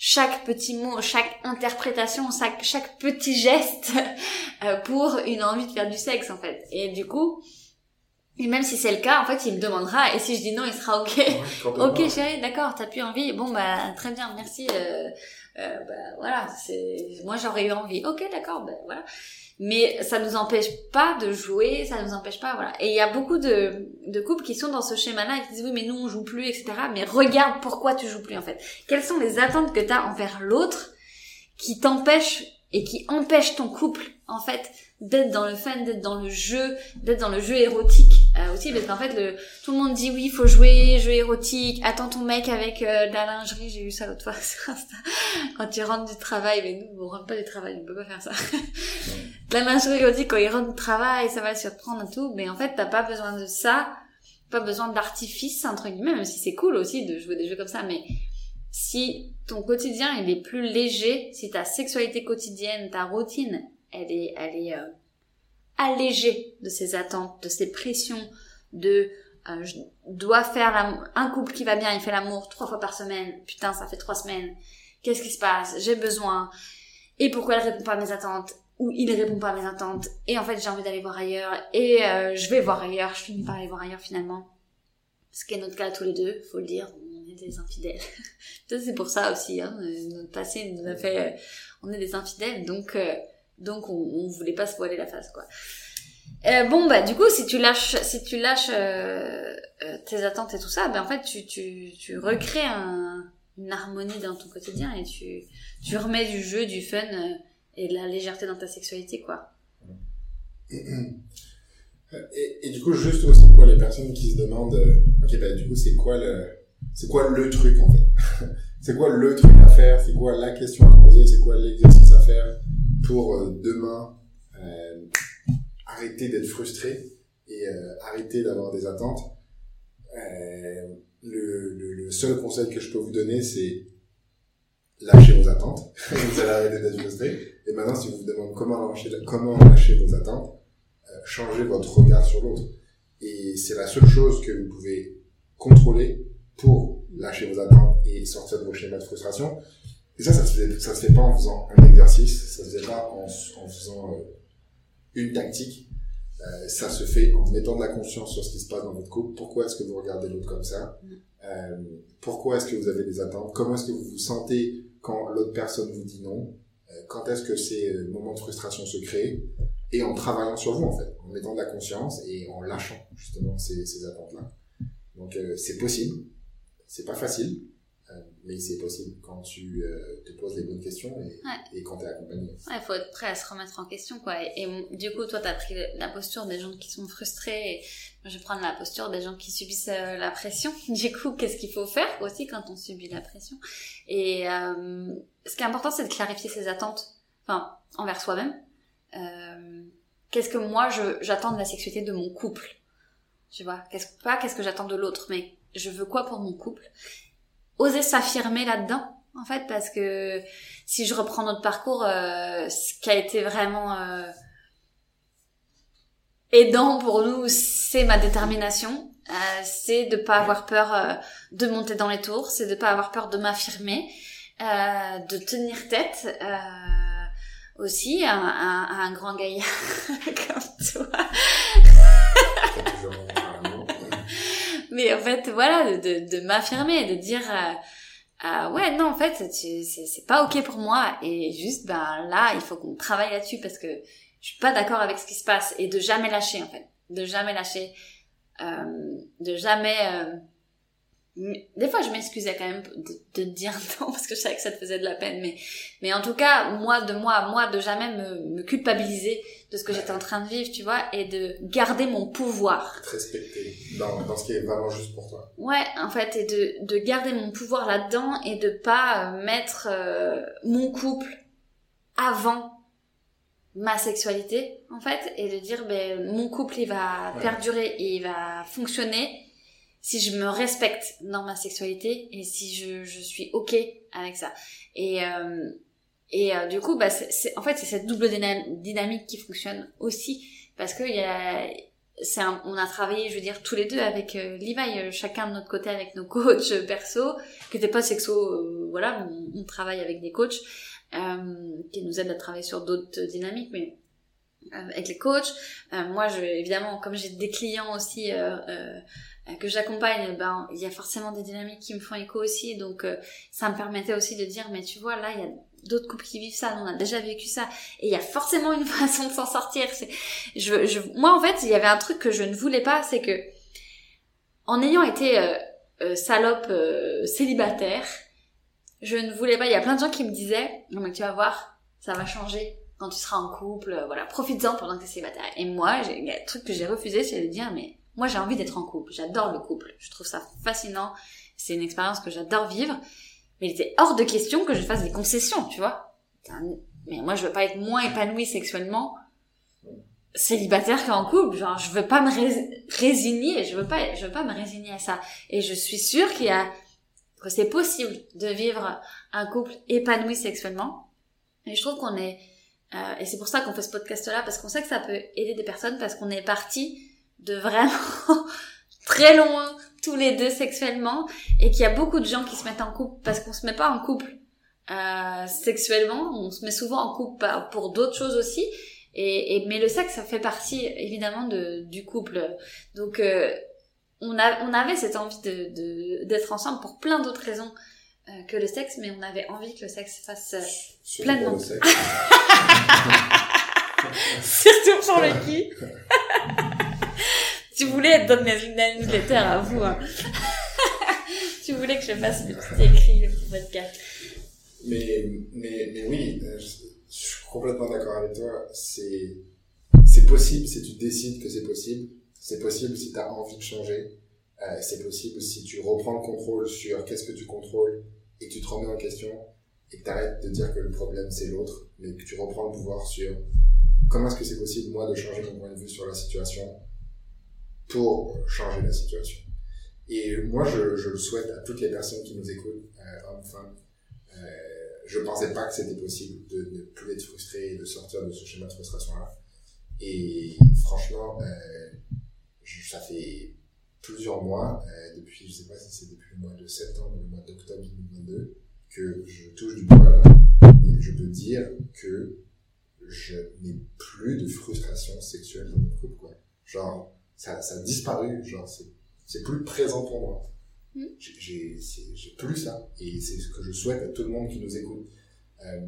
[SPEAKER 1] chaque petit mot, chaque interprétation, chaque, chaque petit geste euh, pour une envie de faire du sexe en fait. Et du coup, et même si c'est le cas, en fait, il me demandera, et si je dis non, il sera ok. ok, chérie, d'accord, t'as plus envie. Bon, bah, très bien, merci. Euh, euh, bah, voilà, c'est, moi j'aurais eu envie. Ok, d'accord, bah, voilà mais ça nous empêche pas de jouer, ça nous empêche pas, voilà. Et il y a beaucoup de, de couples qui sont dans ce schéma-là et qui disent oui mais nous on joue plus, etc. Mais regarde pourquoi tu joues plus en fait. Quelles sont les attentes que tu as envers l'autre qui t'empêchent et qui empêchent ton couple en fait d'être dans le fun, d'être dans le jeu, d'être dans le jeu érotique euh, aussi, parce qu'en fait, le, tout le monde dit oui, il faut jouer, jeu érotique, attends ton mec avec euh, de la lingerie, j'ai vu ça l'autre fois sur Insta, quand tu rentres du travail, mais nous, on rentre pas du travail, on peut pas faire ça. la lingerie érotique, quand il rentre du travail, ça va le surprendre et tout, mais en fait, t'as pas besoin de ça, pas besoin d'artifice, entre guillemets, même si c'est cool aussi de jouer des jeux comme ça, mais si ton quotidien, il est plus léger, si ta sexualité quotidienne, ta routine, elle est, elle est euh, allégée de ses attentes, de ses pressions, de euh, je dois faire un couple qui va bien, il fait l'amour trois fois par semaine, putain ça fait trois semaines, qu'est-ce qui se passe, j'ai besoin, et pourquoi elle répond pas à mes attentes, ou il répond pas à mes attentes, et en fait j'ai envie d'aller voir ailleurs, et euh, je vais voir ailleurs, je finis par aller voir ailleurs finalement. Ce qui est notre cas tous les deux, faut le dire, on est des infidèles. C'est pour ça aussi, hein, notre passé nous a fait, on est des infidèles, donc donc on, on voulait pas se voiler la face quoi. Euh, bon bah du coup si tu lâches si tu lâches euh, euh, tes attentes et tout ça, ben en fait tu tu tu recrées un, une harmonie dans ton quotidien et tu tu remets du jeu, du fun et de la légèreté dans ta sexualité quoi.
[SPEAKER 2] Et, et, du coup juste aussi pour les personnes qui se demandent ok bah du coup c'est quoi le c'est quoi le truc en fait? C'est quoi le truc à faire, c'est quoi la question à poser, c'est quoi l'exercice à faire? Pour euh, demain euh, arrêter d'être frustré et euh, arrêter d'avoir des attentes. Euh, le, le, le, seul conseil que je peux vous donner, c'est lâcher vos attentes. vous allez arrêter d'être frustré. Et maintenant, si vous vous demandez comment lâcher, comment lâcher vos attentes, changez votre regard sur l'autre. Et c'est la seule chose que vous pouvez contrôler pour lâcher vos attentes et sortir de vos schémas de frustration. Et ça, ça se fait, ça se fait pas en faisant un exercice, ça se fait pas en, en faisant euh, une tactique. Euh, ça se fait en mettant de la conscience sur ce qui se passe dans votre couple. Pourquoi est-ce que vous regardez l'autre comme ça? Euh, Pourquoi est-ce que vous avez des attentes? Comment est-ce que vous vous sentez quand l'autre personne vous dit non? Quand est-ce que ces moments de frustration se créent? Et en travaillant sur vous, en fait, en mettant de la conscience et en lâchant justement ces, ces attentes-là. Donc c'est possible, c'est pas facile, mais c'est possible quand tu euh, te poses les bonnes questions et,
[SPEAKER 1] Ouais.
[SPEAKER 2] et quand tu es accompagné.
[SPEAKER 1] Ouais, faut être prêt à se remettre en question, quoi. Et, et du coup, toi, t'as pris la posture des gens qui sont frustrés. Et moi, je vais prendre la posture des gens qui subissent euh, la pression. Du coup, qu'est-ce qu'il faut faire aussi quand on subit la pression? Et euh, ce qui est important, c'est de clarifier ses attentes, enfin, envers soi-même. Euh, qu'est-ce que moi, j'attends de la sexualité de mon couple? Tu vois Qu'est-ce pas qu'est-ce que j'attends de l'autre, mais je veux quoi pour mon couple? Oser s'affirmer là-dedans en fait, parce que si je reprends notre parcours, euh, ce qui a été vraiment euh, aidant pour nous, c'est ma détermination. Euh, c'est de pas avoir peur euh, de monter dans les tours, c'est de pas avoir peur de m'affirmer, euh, de tenir tête euh, aussi à, à- à un grand gaillard comme toi.
[SPEAKER 2] C'est toujours un moment.
[SPEAKER 1] Mais en fait, voilà, de, de, m'affirmer, de dire, euh, euh, ouais, non, en fait, c'est pas ok pour moi. Et juste, ben là, il faut qu'on travaille là-dessus parce que je suis pas d'accord avec ce qui se passe. Et de jamais lâcher, en fait. De jamais lâcher. Euh, de jamais... Des fois, je m'excusais quand même de, de dire non parce que je savais que ça te faisait de la peine. Mais, mais en tout cas, moi, de moi moi, de jamais me, me culpabiliser de ce que j'étais en train de vivre, tu vois, et de garder mon pouvoir.
[SPEAKER 2] Te respecter dans, dans ce qui est vraiment juste pour toi.
[SPEAKER 1] Ouais, en fait, et de, de garder mon pouvoir là-dedans et de pas euh, mettre euh, mon couple avant ma sexualité, en fait, et de dire, ben, mon couple, il va
[SPEAKER 2] Ouais.
[SPEAKER 1] perdurer et il va fonctionner si je me respecte dans ma sexualité et si je, je suis ok avec ça. Et, euh, et euh, du coup, bah, c'est, c'est- en fait, c'est cette double dyna- dynamique qui fonctionne aussi parce que y a, un- on a travaillé, je veux dire, tous les deux avec euh, euh, chacun de notre côté avec nos coachs perso, qui n'étaient pas sexo, euh, voilà, on, on travaille avec des coachs euh, qui nous aident à travailler sur d'autres dynamiques, mais avec les coachs. Moi, je, évidemment, comme j'ai des clients aussi que j'accompagne, ben il y a forcément des dynamiques qui me font écho aussi, donc euh, ça me permettait aussi de dire, mais tu vois, là, il y a d'autres couples qui vivent ça, on a déjà vécu ça, et il y a forcément une façon de s'en sortir. Je, je, moi, en fait, il y avait un truc que je ne voulais pas, c'est que en ayant été euh, euh, salope euh, célibataire, je ne voulais pas. Il y a plein de gens qui me disaient, non mais tu vas voir, ça va changer quand tu seras en couple. euh, Voilà, profites-en pendant que tu es célibataire. Et moi, il y a un truc que j'ai refusé, c'est de dire, mais moi j'ai envie d'être en couple. J'adore le couple. Je trouve ça fascinant. C'est une expérience que j'adore vivre. Mais il était hors de question que je fasse des concessions, tu vois. Mais moi, je veux pas être moins épanouie sexuellement célibataire qu'en couple. Genre, je veux pas me rés- résigner. Je veux pas, je veux pas me résigner à ça. Et je suis sûre qu'il y a, que c'est possible de vivre un couple épanoui sexuellement. Et je trouve qu'on est, euh, et c'est pour ça qu'on fait ce podcast-là, parce qu'on sait que ça peut aider des personnes, parce qu'on est parti de vraiment très loin, tous les deux sexuellement, et qu'il y a beaucoup de gens qui se mettent en couple, parce qu'on se met pas en couple euh, sexuellement, on se met souvent en couple pour d'autres choses aussi, et, et mais le sexe ça fait partie évidemment de, du couple. Donc euh, on a on avait cette envie de de- d'être ensemble pour plein d'autres raisons euh, que le sexe, mais on avait envie que le sexe fasse euh,
[SPEAKER 2] Surtout
[SPEAKER 1] Pleinement.
[SPEAKER 2] pour le sexe.
[SPEAKER 1] Tu voulais être dans mes newsletter à vous. Hein. tu voulais que je fasse le petit écrit le petit podcast.
[SPEAKER 2] Mais, mais, mais oui, euh, je, je suis complètement d'accord avec toi. C'est, c'est possible si tu décides que c'est possible. C'est possible si tu as envie de changer. Euh, c'est possible si tu reprends le contrôle sur qu'est-ce que tu contrôles et que tu te remets en question et que tu arrêtes de dire que le problème c'est l'autre, mais que tu reprends le pouvoir sur comment est-ce que c'est possible, moi, de changer mon point de vue sur la situation pour changer la situation. Et moi, je, le souhaite à toutes les personnes qui nous écoutent, euh, hommes, femmes. Euh, je pensais pas que c'était possible de ne plus être frustré et de sortir de ce schéma de frustration-là. Et franchement, euh, ça fait plusieurs mois, depuis, je sais pas si c'est depuis le mois de septembre ou le mois d'octobre 2022, que je touche du bois là, et je peux dire que je n'ai plus de frustration sexuelle dans mon couple. Genre, ça, ça a disparu, genre, c'est, c'est plus présent pour moi.
[SPEAKER 1] Mm.
[SPEAKER 2] J'ai, plus ça, et c'est ce que je souhaite à tout le monde qui nous écoute. Euh,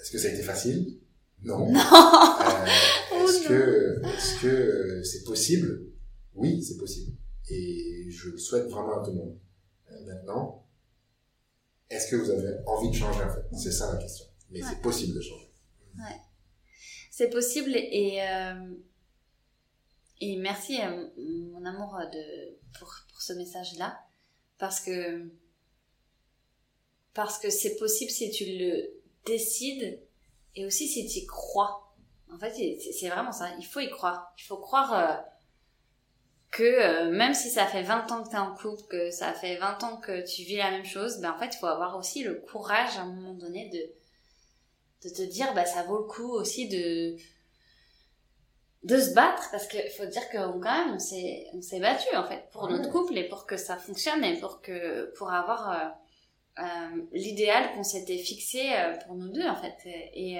[SPEAKER 2] est-ce que ça a été facile? Non.
[SPEAKER 1] Non.
[SPEAKER 2] Euh,
[SPEAKER 1] Oh
[SPEAKER 2] est-ce que, est-ce que euh, c'est possible? Oui, c'est possible. Et je le souhaite vraiment à tout le monde. Euh, maintenant, est-ce que vous avez envie de changer, en fait? C'est ça la question. Mais
[SPEAKER 1] Ouais.
[SPEAKER 2] c'est possible de changer.
[SPEAKER 1] C'est possible et euh, et merci euh, mon amour de pour pour ce message là parce que parce que c'est possible si tu le décides et aussi si tu y crois. En fait, c'est c'est vraiment ça. Il faut y croire. Il faut croire euh, que euh, même si ça fait 20 ans que tu es en couple, que ça fait 20 ans que tu vis la même chose, ben en fait, il faut avoir aussi le courage à un moment donné de de te dire bah ça vaut le coup aussi de de se battre parce que faut dire que quand même on s'est on s'est battu en fait pour notre
[SPEAKER 2] Ouais.
[SPEAKER 1] couple et pour que ça fonctionne et pour que pour avoir euh, euh, l'idéal qu'on s'était fixé euh, pour nous deux en fait et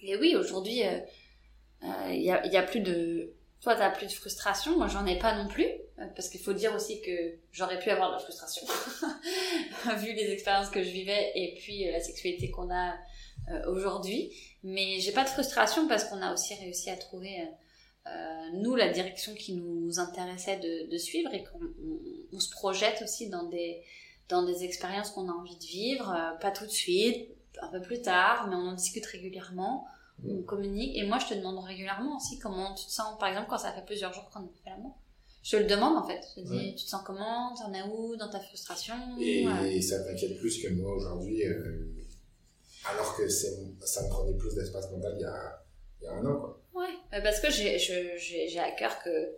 [SPEAKER 1] et oui aujourd'hui il y a y a plus de toi t'as plus de frustration moi j'en ai pas non plus parce qu'il faut dire aussi que j'aurais pu avoir de la frustration vu les expériences que je vivais et puis la sexualité qu'on a aujourd'hui. Mais j'ai pas de frustration parce qu'on a aussi réussi à trouver, euh, euh, nous, la direction qui nous intéressait de, de suivre et qu'on on- on se projette aussi dans des, dans des expériences qu'on a envie de vivre, euh, pas tout de suite, un peu plus tard, mais on en discute régulièrement, on communique. Et moi, je te demande régulièrement aussi comment tu te sens, par exemple, quand ça fait plusieurs jours qu'on a fait l'amour. Je te le demande en fait. Je te dis,
[SPEAKER 2] Ouais.
[SPEAKER 1] tu te sens comment? T'en es où dans ta frustration?
[SPEAKER 2] Et ça t'inquiète plus que moi aujourd'hui, euh, alors que ça me prenait plus d'espace mental il y a, il y a un an, quoi.
[SPEAKER 1] Ouais, euh, parce que j'ai à cœur que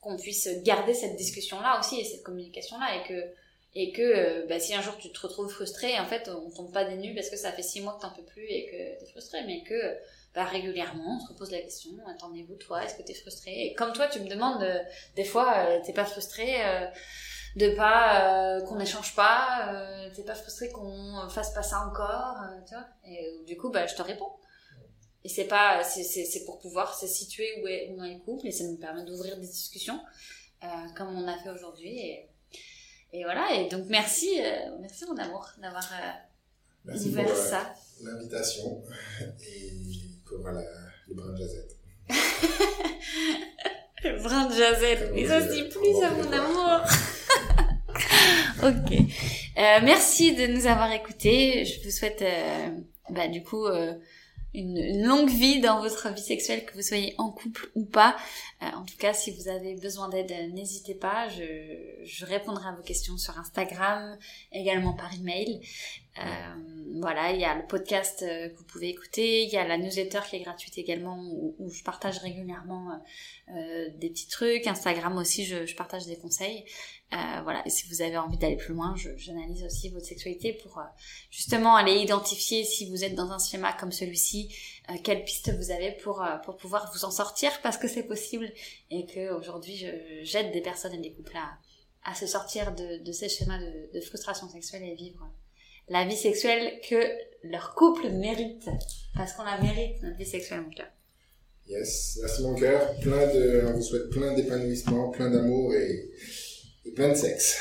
[SPEAKER 1] qu'on puisse garder cette discussion là aussi et cette communication là et que et que euh, bah, si un jour tu te retrouves frustré en fait on tombe pas des nues parce que ça fait six mois que t'en peux plus et que t'es frustré mais que bah, régulièrement on se repose la question attendez-vous toi est-ce que t'es frustré? Et comme toi tu me demandes euh, des fois euh, t'es pas frustré de pas euh, qu'on n'échange pas euh, t'es pas frustré qu'on fasse pas ça encore euh, tu vois et euh, du coup bah je te réponds et c'est pas, c'est, c'est, c'est pour pouvoir se situer où est, où est le couple et ça nous permet d'ouvrir des discussions, euh, comme on a fait aujourd'hui. Et, et voilà, et donc merci, euh, merci mon amour d'avoir euh, ouvert ça.
[SPEAKER 2] l'invitation et pour la, le brin de jazette.
[SPEAKER 1] Le brin de jazette, mais ça c'est plus à mon amour. ok. Euh, merci de nous avoir écoutés. Je vous souhaite, euh, bah, du coup, euh, une, longue vie dans votre vie sexuelle, que vous soyez en couple ou pas. Euh, en tout cas, si vous avez besoin d'aide, n'hésitez pas. Je, je répondrai à vos questions sur Instagram, également par email. Euh, voilà, il y a le podcast euh, que vous pouvez écouter, il y a la newsletter qui est gratuite également, où, je partage régulièrement euh, des petits trucs. Instagram aussi, je, je partage des conseils. Euh, voilà, et si vous avez envie d'aller plus loin, j'analyse aussi votre sexualité pour euh, justement aller identifier si vous êtes dans un schéma comme celui-ci, euh, quelles pistes vous avez pour pour pouvoir vous en sortir parce que c'est possible et que aujourd'hui j'aide des personnes et des couples à, à se sortir de, de ces schémas de, de frustration sexuelle et vivre la vie sexuelle que leur couple mérite parce qu'on la mérite notre vie sexuelle mon cœur.
[SPEAKER 2] Yes, merci mon cœur. Plein de, on vous souhaite plein d'épanouissement, plein d'amour et, et plein de sexe.